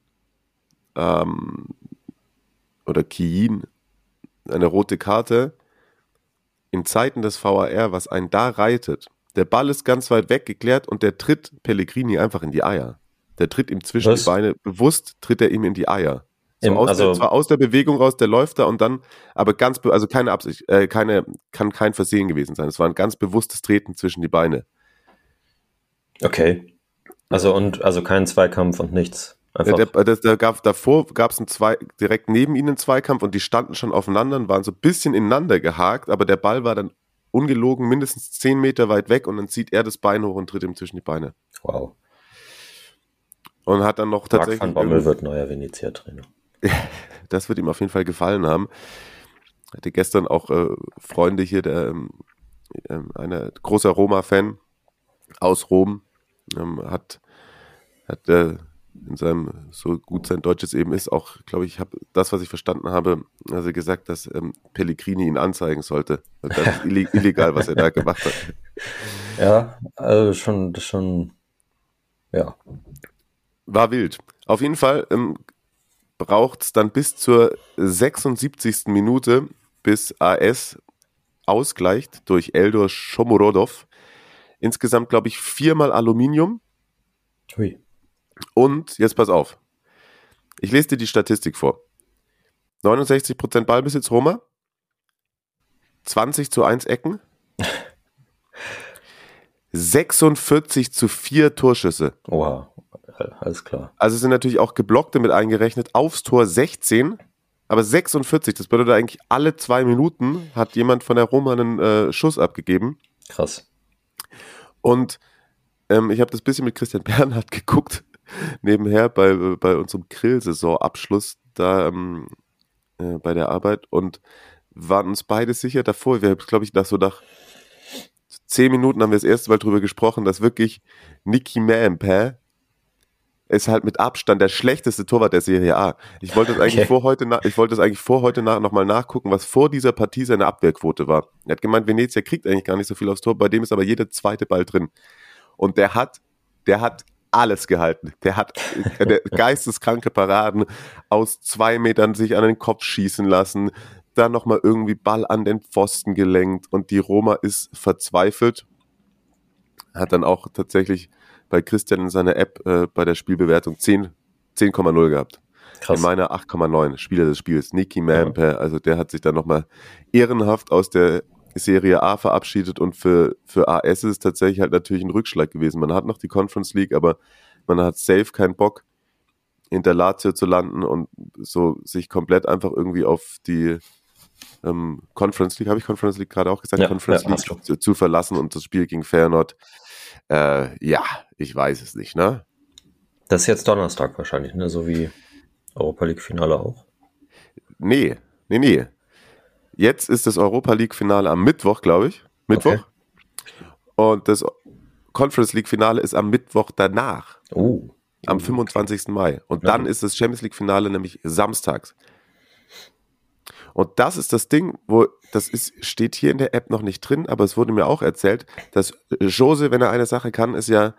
ähm, oder Kien eine rote Karte. In Zeiten des VAR, was einen da reitet, der Ball ist ganz weit weg geklärt und der tritt Pellegrini einfach in die Eier. Der tritt ihm zwischen Was? die Beine, bewusst tritt er ihm in die Eier. So Im- aus, also- der, zwar aus der Bewegung raus, der läuft da und dann, aber ganz, also keine Absicht, äh, keine, kann kein Versehen gewesen sein. Es war ein ganz bewusstes Treten zwischen die Beine. Okay. Also und also kein Zweikampf und nichts. Einfach. Der, der, da gab, davor gab es zwei, direkt neben ihnen einen Zweikampf und die standen schon aufeinander und waren so ein bisschen ineinander gehakt, aber der Ball war dann ungelogen mindestens zehn Meter weit weg und dann zieht er das Bein hoch und tritt ihm zwischen die Beine. wow. und hat dann noch tatsächlich. Marc van Bommel wird neuer Venezia-Trainer. das wird ihm auf jeden Fall gefallen haben. Hatte gestern auch äh, Freunde hier, der ähm, ähm eine großer Roma-Fan aus Rom, ähm, hat, hat äh, in seinem, so gut sein Deutsches eben ist, auch, glaube ich, habe das, was ich verstanden habe, also gesagt, dass ähm, Pellegrini ihn anzeigen sollte. Das ist illegal, was er da gemacht hat. Ja, also schon, schon, ja. War wild. Auf jeden Fall ähm, braucht es dann bis zur 76. Minute, bis AS ausgleicht durch Eldor Shomorodov. Insgesamt, glaube ich, viermal Aluminium. Hui. Und jetzt pass auf. Ich lese dir die Statistik vor. 69% Ballbesitz Roma, 20 zu 1 Ecken, 46 zu 4 Torschüsse. Oha, alles klar. Also sind natürlich auch geblockte mit eingerechnet. Aufs Tor 16, aber 46. Das bedeutet eigentlich, alle zwei Minuten hat jemand von der Roma einen äh, Schuss abgegeben. Krass. Und ähm, ich habe das bisschen mit Christian Bernhard geguckt nebenher bei, bei unserem Grillsaisonabschluss da ähm, äh, bei der Arbeit und waren uns beide sicher davor. Wir haben, glaube ich, nach so nach zehn Minuten haben wir das erste Mal drüber gesprochen, dass wirklich Nicky Mampa ist halt mit Abstand der schlechteste Torwart der Serie A. Ich wollte das eigentlich okay. vor heute, ich wollte das eigentlich vor heute nach, nochmal nachgucken, was vor dieser Partie seine Abwehrquote war. Er hat gemeint, Venezia kriegt eigentlich gar nicht so viel aufs Tor, bei dem ist aber jeder zweite Ball drin. Und der hat, der hat alles gehalten. Der hat der geisteskranke Paraden aus zwei Metern sich an den Kopf schießen lassen, dann nochmal irgendwie Ball an den Pfosten gelenkt und die Roma ist verzweifelt. Hat dann auch tatsächlich bei Christian in seiner App äh, bei der Spielbewertung 10, 10,0 gehabt. Krass. In meiner 8,9 Spieler des Spiels. Nicky Mampe, ja. also der hat sich dann nochmal ehrenhaft aus der Serie A verabschiedet und für, für AS ist es tatsächlich halt natürlich ein Rückschlag gewesen. Man hat noch die Conference League, aber man hat safe keinen Bock, hinter Lazio zu landen und so sich komplett einfach irgendwie auf die ähm, Conference League, habe ich Conference League gerade auch gesagt, ja, Conference ja, League zu, zu, verlassen und das Spiel gegen Feyenoord. Äh, ja, ich weiß es nicht, ne? Das ist jetzt Donnerstag wahrscheinlich, ne? So wie Europa League Finale auch. Nee, nee, nee. Jetzt ist das Europa League-Finale am Mittwoch, glaube ich. Mittwoch. Okay. Und das Conference League-Finale ist am Mittwoch danach. Oh. Am 25. Mai. Und ja. dann ist das Champions League-Finale nämlich samstags. Und das ist das Ding, wo das ist, steht hier in der App noch nicht drin, aber es wurde mir auch erzählt, dass Jose, wenn er eine Sache kann, ist ja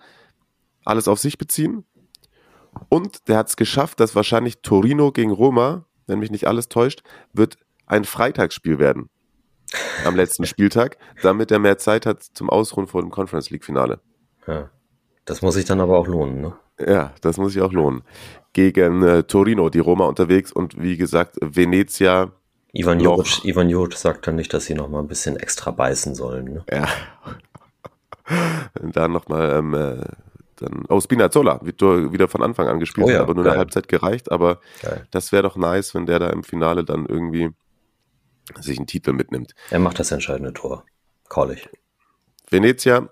alles auf sich beziehen. Und der hat es geschafft, dass wahrscheinlich Torino gegen Roma, wenn mich nicht alles täuscht, wird ein Freitagsspiel werden. Am letzten Spieltag, damit er mehr Zeit hat zum Ausruhen vor dem Conference League Finale. Ja. Das muss sich dann aber auch lohnen, ne? Ja, das muss sich auch lohnen. Gegen äh, Torino, die Roma unterwegs und wie gesagt, Venezia. Ivan Juric, Ivan Juric sagt dann nicht, dass sie noch mal ein bisschen extra beißen sollen. Ne? Ja. dann nochmal ähm, äh, dann, oh, Spinazzola wieder von Anfang an gespielt, oh ja, aber nur geil. eine Halbzeit gereicht. Aber geil. das wäre doch nice, wenn der da im Finale dann irgendwie sich einen Titel mitnimmt. Er macht das entscheidende Tor. Call ich. Venezia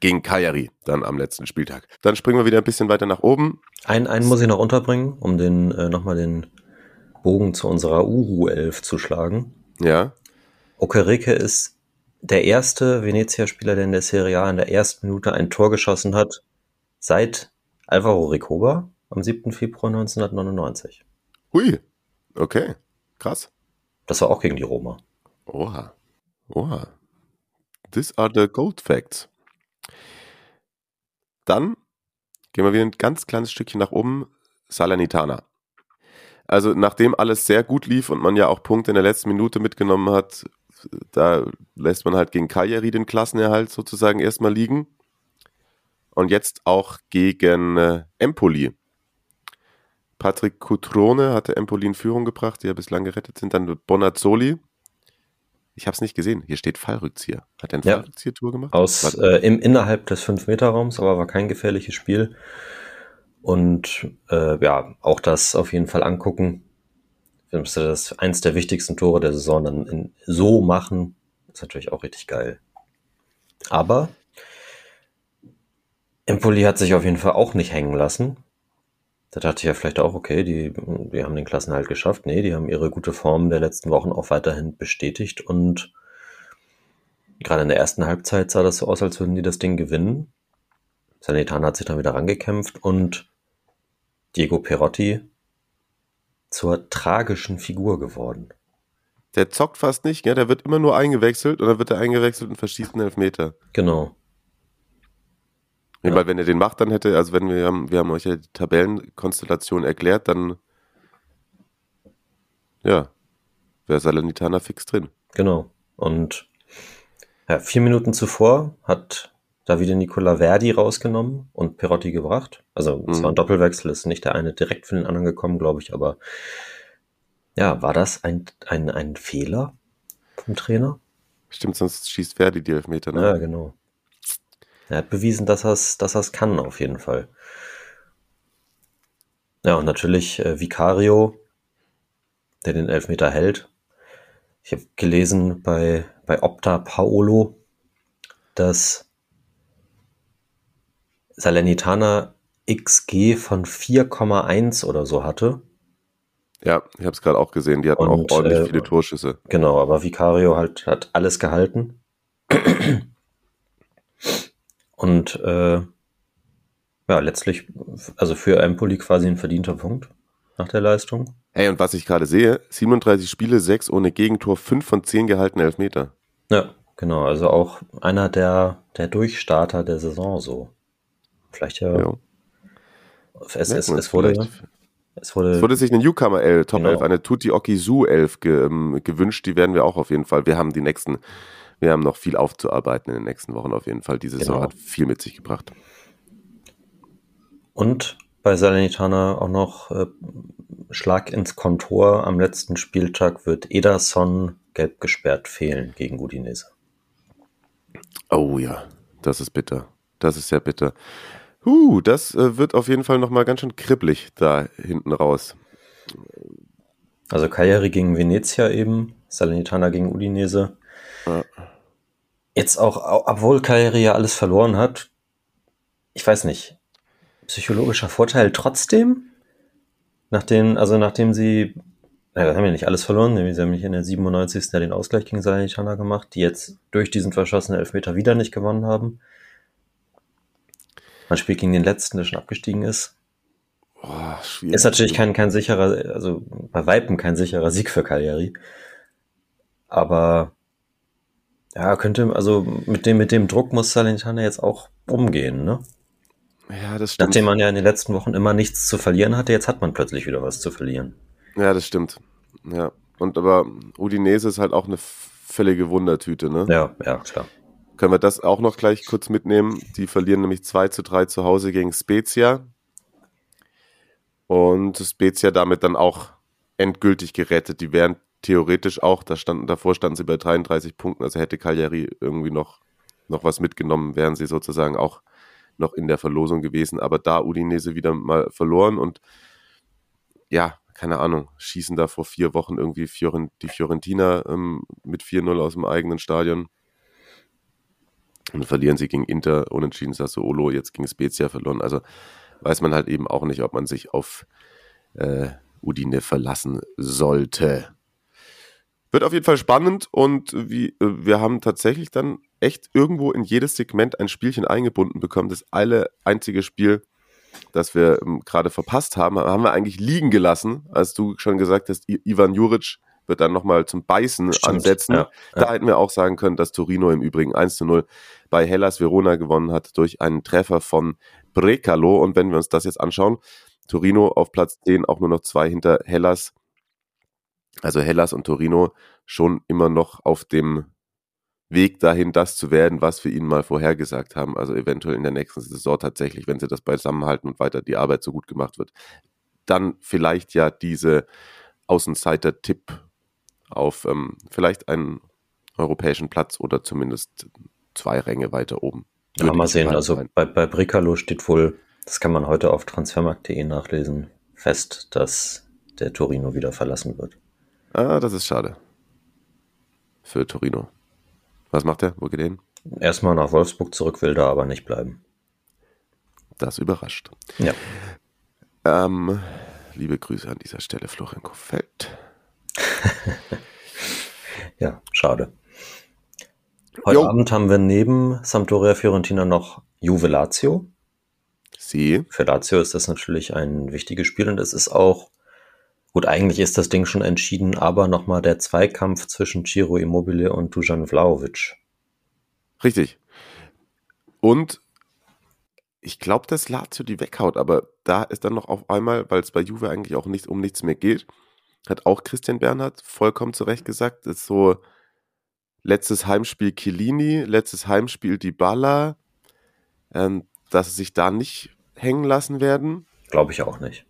gegen Cagliari dann am letzten Spieltag. Dann springen wir wieder ein bisschen weiter nach oben. Einen, einen muss ich noch unterbringen, um den äh, nochmal den Bogen zu unserer 11 zu schlagen. Ja. Okereke ist der erste Venezia-Spieler, der in der Serie A in der ersten Minute ein Tor geschossen hat, seit Alvaro Ricoba am 7. Februar 1999. Hui, okay, krass. Das war auch gegen die Roma. Oha. Oha. These are the gold facts. Dann gehen wir wieder ein ganz kleines Stückchen nach oben. Salernitana. Also nachdem alles sehr gut lief und man ja auch Punkte in der letzten Minute mitgenommen hat, da lässt man halt gegen Cagliari den Klassenerhalt sozusagen erstmal liegen. Und jetzt auch gegen äh, Empoli. Patrick Cutrone hatte Empoli in Führung gebracht, die ja bislang gerettet sind. Dann Bonazzoli. Ich habe es nicht gesehen. Hier steht Fallrückzieher. Hat er ein ja. Fallrückzieher-Tour gemacht? Aus, äh, im, innerhalb des 5-Meter-Raums, aber war kein gefährliches Spiel. Und äh, ja, auch das auf jeden Fall angucken. Das ist eins der wichtigsten Tore der Saison dann in, so machen, ist natürlich auch richtig geil. Aber Empoli hat sich auf jeden Fall auch nicht hängen lassen. Da dachte ich ja vielleicht auch, okay, die, die haben den Klassenhalt geschafft. Nee, die haben ihre gute Form der letzten Wochen auch weiterhin bestätigt und gerade in der ersten Halbzeit sah das so aus, als würden die das Ding gewinnen. Salernitana hat sich dann wieder rangekämpft und Diego Perotti zur tragischen Figur geworden. Der zockt fast nicht, gell? der wird immer nur eingewechselt und dann wird er eingewechselt und verschießt einen Elfmeter. Genau. Ja. Weil wenn er den macht, dann hätte, also wenn wir haben, wir haben euch ja die Tabellenkonstellation erklärt, dann ja, wäre Salernitana fix drin. Genau. Und ja, vier Minuten zuvor hat Davide Nicola Verdi rausgenommen und Perotti gebracht. Also es mhm. war ein Doppelwechsel, ist nicht der eine direkt für den anderen gekommen, glaube ich, aber ja, war das ein, ein, ein Fehler vom Trainer? Stimmt, sonst schießt Verdi die Elfmeter, ne? Ja, genau. Er hat bewiesen, dass er es dass kann, auf jeden Fall. Ja, und natürlich äh, Vicario, der den Elfmeter hält. Ich habe gelesen bei, bei Opta Paolo, dass Salernitana XG von 4,1 oder so hatte. Ja, ich habe es gerade auch gesehen. Die hatten und, auch ordentlich äh, viele Torschüsse. Genau, aber Vicario halt, hat alles gehalten. Und äh, ja, letztlich, also für Empoli quasi ein verdienter Punkt nach der Leistung. Hey, und was ich gerade sehe, 37 Spiele, 6 ohne Gegentor, 5 von 10 gehaltene Elfmeter. Ja, genau. Also auch einer der, der Durchstarter der Saison so. Vielleicht ja. ja. Es, es, es, wurde, es, wurde, es wurde sich eine Newcomer L, Top genau. 11, eine Tutti Okisu 11 ge, ähm, gewünscht. Die werden wir auch auf jeden Fall. Wir haben die nächsten wir haben noch viel aufzuarbeiten in den nächsten Wochen auf jeden Fall. Diese Saison genau. hat viel mit sich gebracht. Und bei Salernitana auch noch äh, Schlag ins Kontor. Am letzten Spieltag wird Ederson gelb gesperrt fehlen gegen Udinese. Oh ja, das ist bitter. Das ist sehr bitter. Huh, das äh, wird auf jeden Fall nochmal ganz schön kribbelig da hinten raus. Also Cagliari gegen Venezia eben, Salernitana gegen Udinese. Ja. Jetzt auch, obwohl Kairi ja alles verloren hat, ich weiß nicht, psychologischer Vorteil trotzdem? Nachdem, also nachdem sie, naja, haben ja nicht alles verloren, sie haben nicht in der 97. Ja den Ausgleich gegen Salernitana gemacht, die jetzt durch diesen verschossenen Elfmeter wieder nicht gewonnen haben. Man spielt gegen den letzten, der schon abgestiegen ist. Oh, ist natürlich kein, kein sicherer, also bei Weitem kein sicherer Sieg für Cagliari. Aber ja, könnte, also mit dem, mit dem Druck muss Salernitana jetzt auch umgehen, ne? Ja, das stimmt. Nachdem man ja in den letzten Wochen immer nichts zu verlieren hatte, jetzt hat man plötzlich wieder was zu verlieren. Ja, das stimmt. Ja. Und aber Udinese ist halt auch eine völlige Wundertüte, ne? Ja, ja, klar. Können wir das auch noch gleich kurz mitnehmen? Die verlieren nämlich 2 zu 3 zu Hause gegen Spezia. Und Spezia damit dann auch endgültig gerettet. Die wären theoretisch auch, da standen, davor standen sie bei 33 Punkten, also hätte Cagliari irgendwie noch, noch was mitgenommen, wären sie sozusagen auch noch in der Verlosung gewesen. Aber da Udinese wieder mal verloren und ja, keine Ahnung, schießen da vor vier Wochen irgendwie Fiorent, die Fiorentina ähm, mit 4-0 aus dem eigenen Stadion. Und verlieren sie gegen Inter, unentschieden Sassuolo, jetzt gegen Spezia verloren. Also weiß man halt eben auch nicht, ob man sich auf äh, Udine verlassen sollte. Wird auf jeden Fall spannend und wie, äh, wir haben tatsächlich dann echt irgendwo in jedes Segment ein Spielchen eingebunden bekommen. Das alle einzige Spiel, das wir ähm, gerade verpasst haben, haben wir eigentlich liegen gelassen, als du schon gesagt hast, Ivan Juric wird dann nochmal zum Beißen Stimmt, ansetzen. Ja, ja. Da hätten wir auch sagen können, dass Torino im Übrigen 1 zu 0 bei Hellas Verona gewonnen hat durch einen Treffer von Brecalo. Und wenn wir uns das jetzt anschauen, Torino auf Platz 10 auch nur noch zwei hinter Hellas also Hellas und Torino schon immer noch auf dem Weg dahin, das zu werden, was wir ihnen mal vorhergesagt haben. Also eventuell in der nächsten Saison tatsächlich, wenn sie das beisammenhalten und weiter die Arbeit so gut gemacht wird, dann vielleicht ja diese Außenseiter-Tipp auf ähm, vielleicht einen europäischen Platz oder zumindest zwei Ränge weiter oben. Ja, mal sehen. Also bei, bei Bricalo steht wohl, das kann man heute auf transfermarkt.de nachlesen, fest, dass der Torino wieder verlassen wird. Ah, das ist schade. Für Torino. Was macht er? Wo geht er hin? Erstmal nach Wolfsburg zurück, will da aber nicht bleiben. Das überrascht. Ja. Ähm, liebe Grüße an dieser Stelle, Florian Kofeld. Ja, schade. Heute Jo. Abend haben wir neben Sampdoria Fiorentina noch Juve Lazio. Sie. Für Lazio ist das natürlich ein wichtiges Spiel und es ist auch, gut, eigentlich ist das Ding schon entschieden, aber nochmal der Zweikampf zwischen Ciro Immobile und Dujan Vlaovic. Richtig. Und ich glaube, dass Lazio die weghaut, aber da ist dann noch auf einmal, weil es bei Juve eigentlich auch nicht um nichts mehr geht, hat auch Christian Bernhard vollkommen zu Recht gesagt, ist so letztes Heimspiel Chiellini, letztes Heimspiel Dybala, ähm, dass sie sich da nicht hängen lassen werden. Glaube ich auch nicht.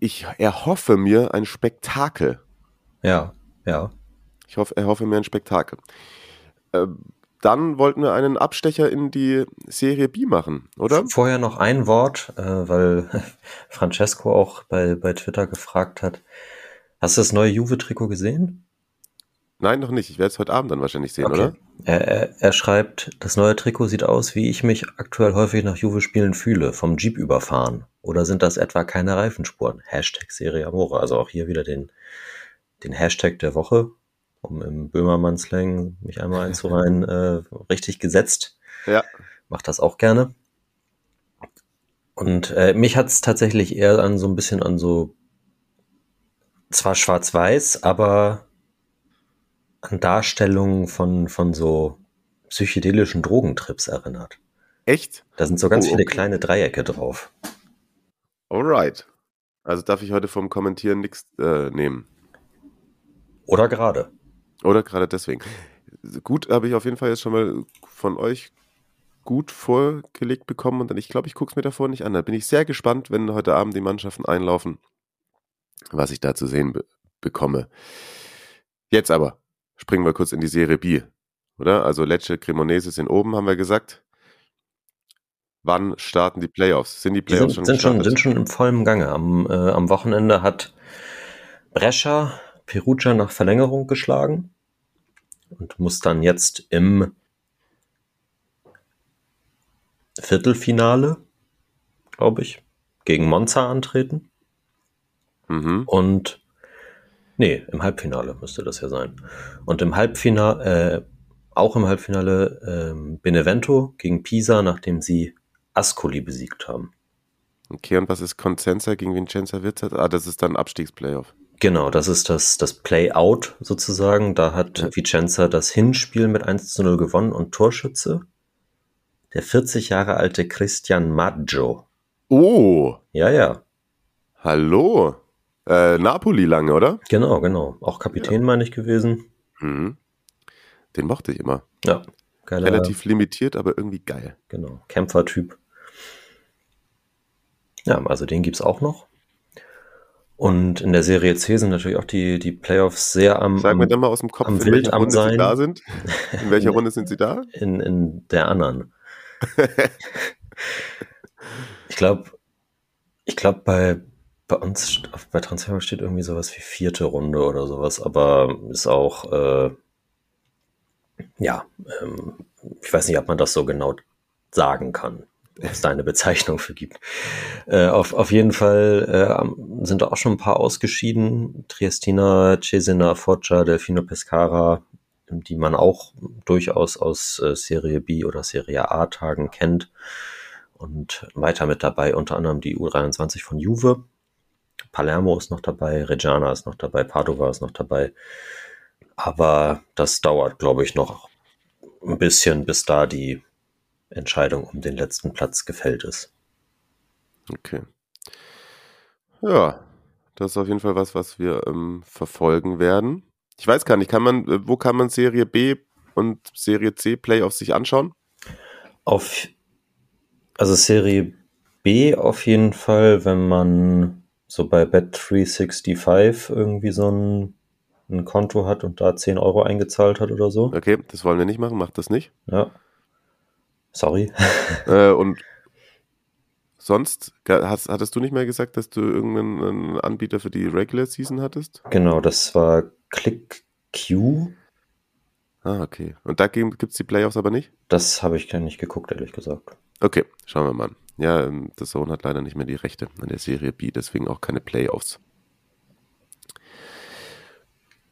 Ich erhoffe mir ein Spektakel. Ja, ja. Ich hoffe, erhoffe mir ein Spektakel. Ähm, dann wollten wir einen Abstecher in die Serie B machen, oder? Vorher noch ein Wort, äh, weil Francesco auch bei, bei Twitter gefragt hat. Hast du das neue Juve-Trikot gesehen? Nein, noch nicht. Ich werde es heute Abend dann wahrscheinlich sehen, oder? Er, er, er schreibt, das neue Trikot sieht aus, wie ich mich aktuell häufig nach Juve-Spielen fühle, vom Jeep überfahren. Oder sind das etwa keine Reifenspuren? Hashtag Serie Amore. Also auch hier wieder den, den Hashtag der Woche, um im Böhmermann-Slang mich einmal einzureihen, äh, richtig gesetzt. Ja. Macht das auch gerne. Und äh, mich hat es tatsächlich eher an so ein bisschen an so zwar schwarz-weiß, aber an Darstellungen von, von so psychedelischen Drogentrips erinnert. Echt? Da sind so ganz Oh, viele okay. kleine Dreiecke drauf. Alright. Also darf ich heute vom Kommentieren nichts äh, nehmen. Oder gerade. Oder gerade deswegen. Gut, habe ich auf jeden Fall jetzt schon mal von euch gut vorgelegt bekommen und dann, ich glaube, ich gucke es mir davor nicht an. Da bin ich sehr gespannt, wenn heute Abend die Mannschaften einlaufen, was ich da zu sehen be bekomme. Jetzt aber springen wir kurz in die Serie B, oder? Also Lecce, Cremonese sind oben, haben wir gesagt. Wann starten die Playoffs? Sind die Die Playoffs sind, sind, schon, gestartet? sind schon im vollen Gange. Am, äh, am Wochenende hat Brescia Perugia nach Verlängerung geschlagen und muss dann jetzt im Viertelfinale, glaube ich, gegen Monza antreten. Mhm. Und nee, im Halbfinale müsste das ja sein. Und im Halbfinale, äh, auch im Halbfinale ähm, Benevento gegen Pisa, nachdem sie Ascoli besiegt haben. Okay, und was ist Consenza gegen Vincenza Witzer? Ah, das ist dann Abstiegsplayoff. Genau, das ist das, das Play-Out sozusagen. Da hat Ja. Vicenza das Hinspiel mit 1 zu 0 gewonnen und Torschütze. Der 40 Jahre alte Christian Maggio. Oh, Ja, ja, hallo. Äh, Napoli lange, oder? genau, genau. Auch Kapitän, meine ich, gewesen. Mhm. Den mochte ich immer. Ja, geiler, Relativ limitiert, aber irgendwie geil. genau, Kämpfertyp. Ja, also den gibt's auch noch. Und in der Serie C sind natürlich auch die, die Playoffs sehr am, Sag mir am dann mal aus dem Kopf, am in Wild welcher am Runde Sein. sie da sind. In welcher Runde sind sie da? in, in der anderen. ich glaube, ich glaube bei, bei uns bei Transfer steht irgendwie sowas wie vierte Runde oder sowas, aber ist auch äh, ja, ähm, ich weiß nicht, ob man das so genau sagen kann, ob es da eine Bezeichnung für gibt. Äh, auf, auf jeden Fall äh, sind da auch schon ein paar ausgeschieden. Triestina, Cesena, Foggia, Delfino Pescara, die man auch durchaus aus äh, Serie B oder Serie A Tagen kennt. Und weiter mit dabei unter anderem die U23 von Juve. Palermo ist noch dabei, Reggiana ist noch dabei, Padova ist noch dabei. Aber das dauert, glaube ich, noch ein bisschen, bis da die Entscheidung um den letzten Platz gefällt ist. Okay. Ja, das ist auf jeden Fall was, was wir ähm, verfolgen werden. Ich weiß gar nicht, kann man, äh, wo kann man Serie B und Serie C Playoffs sich anschauen? Auf, also Serie B auf jeden Fall, wenn man so bei Bet365 irgendwie so ein, ein Konto hat und da 10 Euro eingezahlt hat oder so. Okay, das wollen wir nicht machen, macht das nicht. Ja. Sorry. Äh, und sonst, hast, hattest du nicht mehr gesagt, dass du irgendeinen Anbieter für die Regular Season hattest? Genau, das war ClickQ. Ah, okay. Und da gibt es die Playoffs aber nicht? Das habe ich gar nicht geguckt, ehrlich gesagt. Okay, schauen wir mal. an. Ja, ähm, The Zone hat leider nicht mehr die Rechte an der Serie B, deswegen auch keine Playoffs.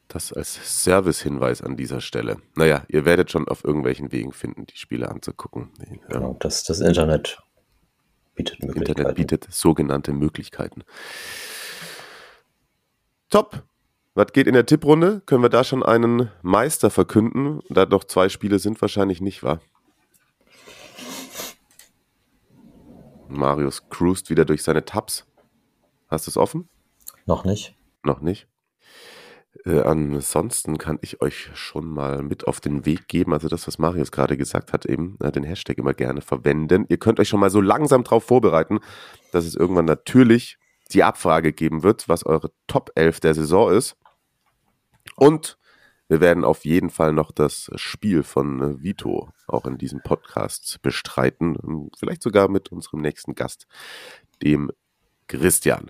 Das als Service-Hinweis an dieser Stelle. Naja, ihr werdet schon auf irgendwelchen Wegen finden, die Spiele anzugucken. Genau, das, das Internet bietet Möglichkeiten. Internet bietet sogenannte Möglichkeiten. Top. Was geht in der Tipprunde? Können wir da schon einen Meister verkünden? Da noch zwei Spiele sind wahrscheinlich nicht, wahr? Marius cruist wieder durch seine Tabs. Hast du es offen? Noch nicht. Noch nicht. Äh, ansonsten kann ich euch schon mal mit auf den Weg geben, also das, was Marius gerade gesagt hat, eben äh, den Hashtag immer gerne verwenden. Ihr könnt euch schon mal so langsam darauf vorbereiten, dass es irgendwann natürlich die Abfrage geben wird, was eure Top 11 der Saison ist. Und wir werden auf jeden Fall noch das Spiel von äh, Vito auch in diesem Podcast bestreiten. Vielleicht sogar mit unserem nächsten Gast, dem Christian.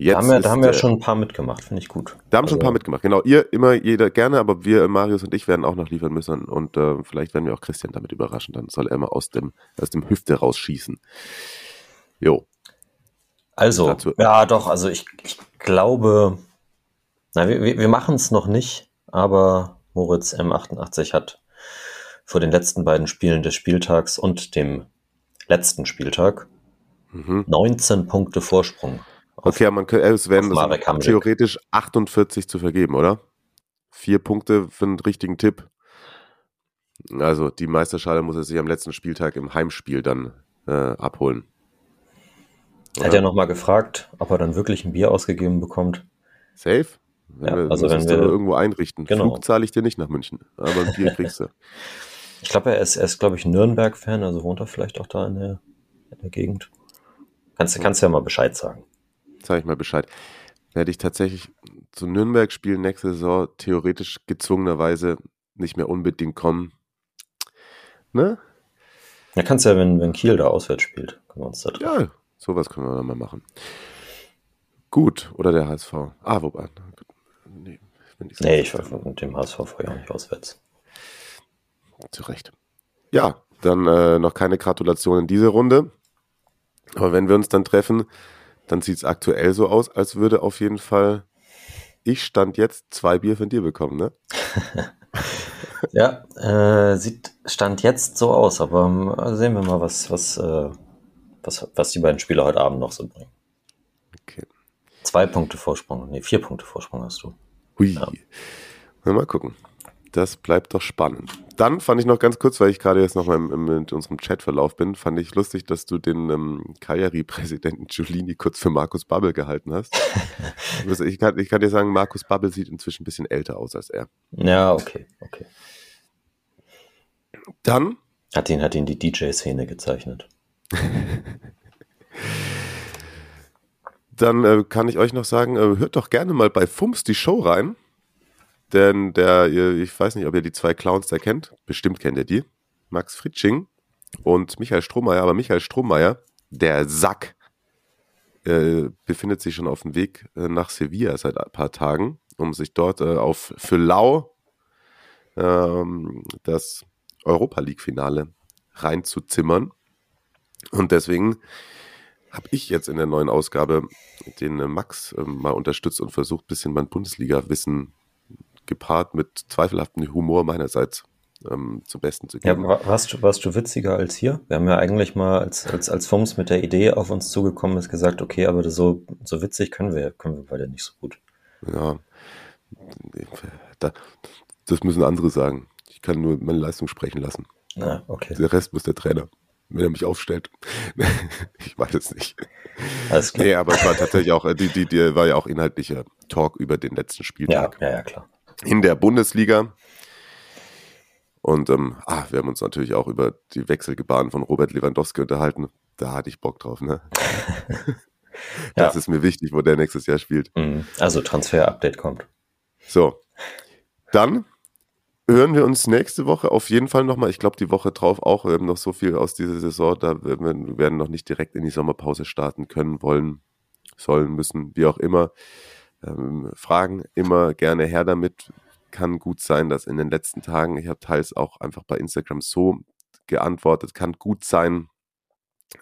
Jetzt da haben wir, da haben wir schon ein paar mitgemacht, finde ich gut. Da haben also, schon ein paar also mitgemacht, genau. Ihr immer, jeder gerne, aber wir, Marius und ich, werden auch noch liefern müssen und äh, vielleicht werden wir auch Christian damit überraschen. Dann soll er mal aus dem, aus dem Hüfte rausschießen. Jo. Also, Dazu. ja, doch, also ich, ich glaube, na, wir, wir machen es noch nicht, aber Moritz M88 hat vor den letzten beiden Spielen des Spieltags und dem letzten Spieltag mhm. 19 Punkte Vorsprung Okay, man könnte, es werden theoretisch 48 zu vergeben, oder? Vier Punkte für einen richtigen Tipp. Also die Meisterschale muss er sich am letzten Spieltag im Heimspiel dann äh, abholen. Oder? Hat er nochmal gefragt, ob er dann wirklich ein Bier ausgegeben bekommt. Safe? Wenn ja, wir, also wenn wir irgendwo einrichten. Genau. Flug zahle ich dir nicht nach München, aber ein Bier kriegst du. Ich glaube, er ist, er ist glaube ich, Nürnberg-Fan, also wohnt er vielleicht auch da in der, in der Gegend. Kannst, kannst du ja mal Bescheid sagen sage ich mal Bescheid. Werde ich tatsächlich zu Nürnberg spielen nächste Saison theoretisch gezwungenerweise nicht mehr unbedingt kommen. Ne? Ja, kannst ja, wenn, wenn Kiel da auswärts spielt, können wir uns da treffen. Ja, sowas können wir dann mal machen. Gut, oder der HSV. Ah, wobei. Nee, nee ich war mit dem HSV vorher auch nicht auswärts. Zu Recht. Ja, dann äh, noch keine Gratulation in dieser Runde. Aber wenn wir uns dann treffen, dann sieht es aktuell so aus, als würde auf jeden Fall ich stand jetzt zwei Bier von dir bekommen, ne? ja, äh, sieht stand jetzt so aus, aber ähm, sehen wir mal, was, was, äh, was, was die beiden Spieler heute Abend noch so bringen. Okay. Zwei Punkte Vorsprung, nee, vier Punkte Vorsprung hast du. Hui. Ja. Mal gucken. Das bleibt doch spannend. Dann fand ich noch ganz kurz, weil ich gerade jetzt noch mal im, im, in unserem Chatverlauf bin, fand ich lustig, dass du den ähm, Cagliari-Präsidenten Giulini kurz für Markus Babbel gehalten hast. Also ich, kann, ich kann dir sagen, Markus Babbel sieht inzwischen ein bisschen älter aus als er. Ja, okay, okay. Dann hat ihn, hat ihn die DJ-Szene gezeichnet. Dann äh, kann ich euch noch sagen, äh, hört doch gerne mal bei Fums die Show rein. Denn der, ich weiß nicht, ob ihr die zwei Clowns da kennt. Bestimmt kennt ihr die. Max Fritsching und Michael Strohmeier. Aber Michael Strohmeier, der Sack, äh, befindet sich schon auf dem Weg äh, nach Sevilla seit ein paar Tagen, um sich dort äh, auf für Lau ähm, das Europa League-Finale reinzuzimmern. Und deswegen habe ich jetzt in der neuen Ausgabe den äh, Max äh, mal unterstützt und versucht, ein bisschen mein Bundesliga-Wissen gepaart mit zweifelhaftem Humor meinerseits ähm, zum Besten zu geben. Ja, warst du, warst du witziger als hier? Wir haben ja eigentlich mal als, als, als FOMS mit der Idee auf uns zugekommen ist, gesagt, okay, aber so, so witzig können wir, können wir beide nicht so gut. Ja, da, das müssen andere sagen. Ich kann nur meine Leistung sprechen lassen. Ah, okay. Der Rest muss der Trainer, wenn er mich aufstellt. ich weiß es nicht. Alles klar. Nee, aber es war tatsächlich auch, die, die, die war ja auch inhaltlicher Talk über den letzten Spieltag. Ja, ja, ja, klar in der Bundesliga. Und ähm, ah, wir haben uns natürlich auch über die Wechselgebaren von Robert Lewandowski unterhalten. Da hatte ich Bock drauf, ne? das ja. ist mir wichtig, wo der nächstes Jahr spielt. Mhm. Also Transfer-Update kommt. So. Dann hören wir uns nächste Woche auf jeden Fall nochmal. Ich glaube, die Woche drauf auch ähm, noch so viel aus dieser Saison. Da wir werden noch nicht direkt in die Sommerpause starten können, wollen, sollen, müssen, wie auch immer ähm, Fragen immer gerne her damit. Kann gut sein, dass in den letzten Tagen, ich habe teils auch einfach bei Instagram so geantwortet, kann gut sein,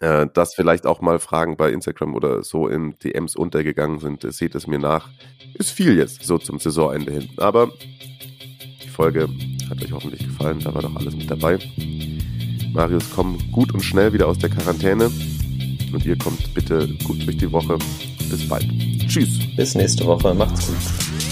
äh, dass vielleicht auch mal Fragen bei Instagram oder so in DMs untergegangen sind. Seht es mir nach. Ist viel jetzt, so zum Saisonende hin. Aber die Folge hat euch hoffentlich gefallen. Da war doch alles mit dabei. Marius, komm gut und schnell wieder aus der Quarantäne. Und ihr kommt bitte gut durch die Woche. Bis bald. Tschüss. Bis nächste Woche. Macht's gut.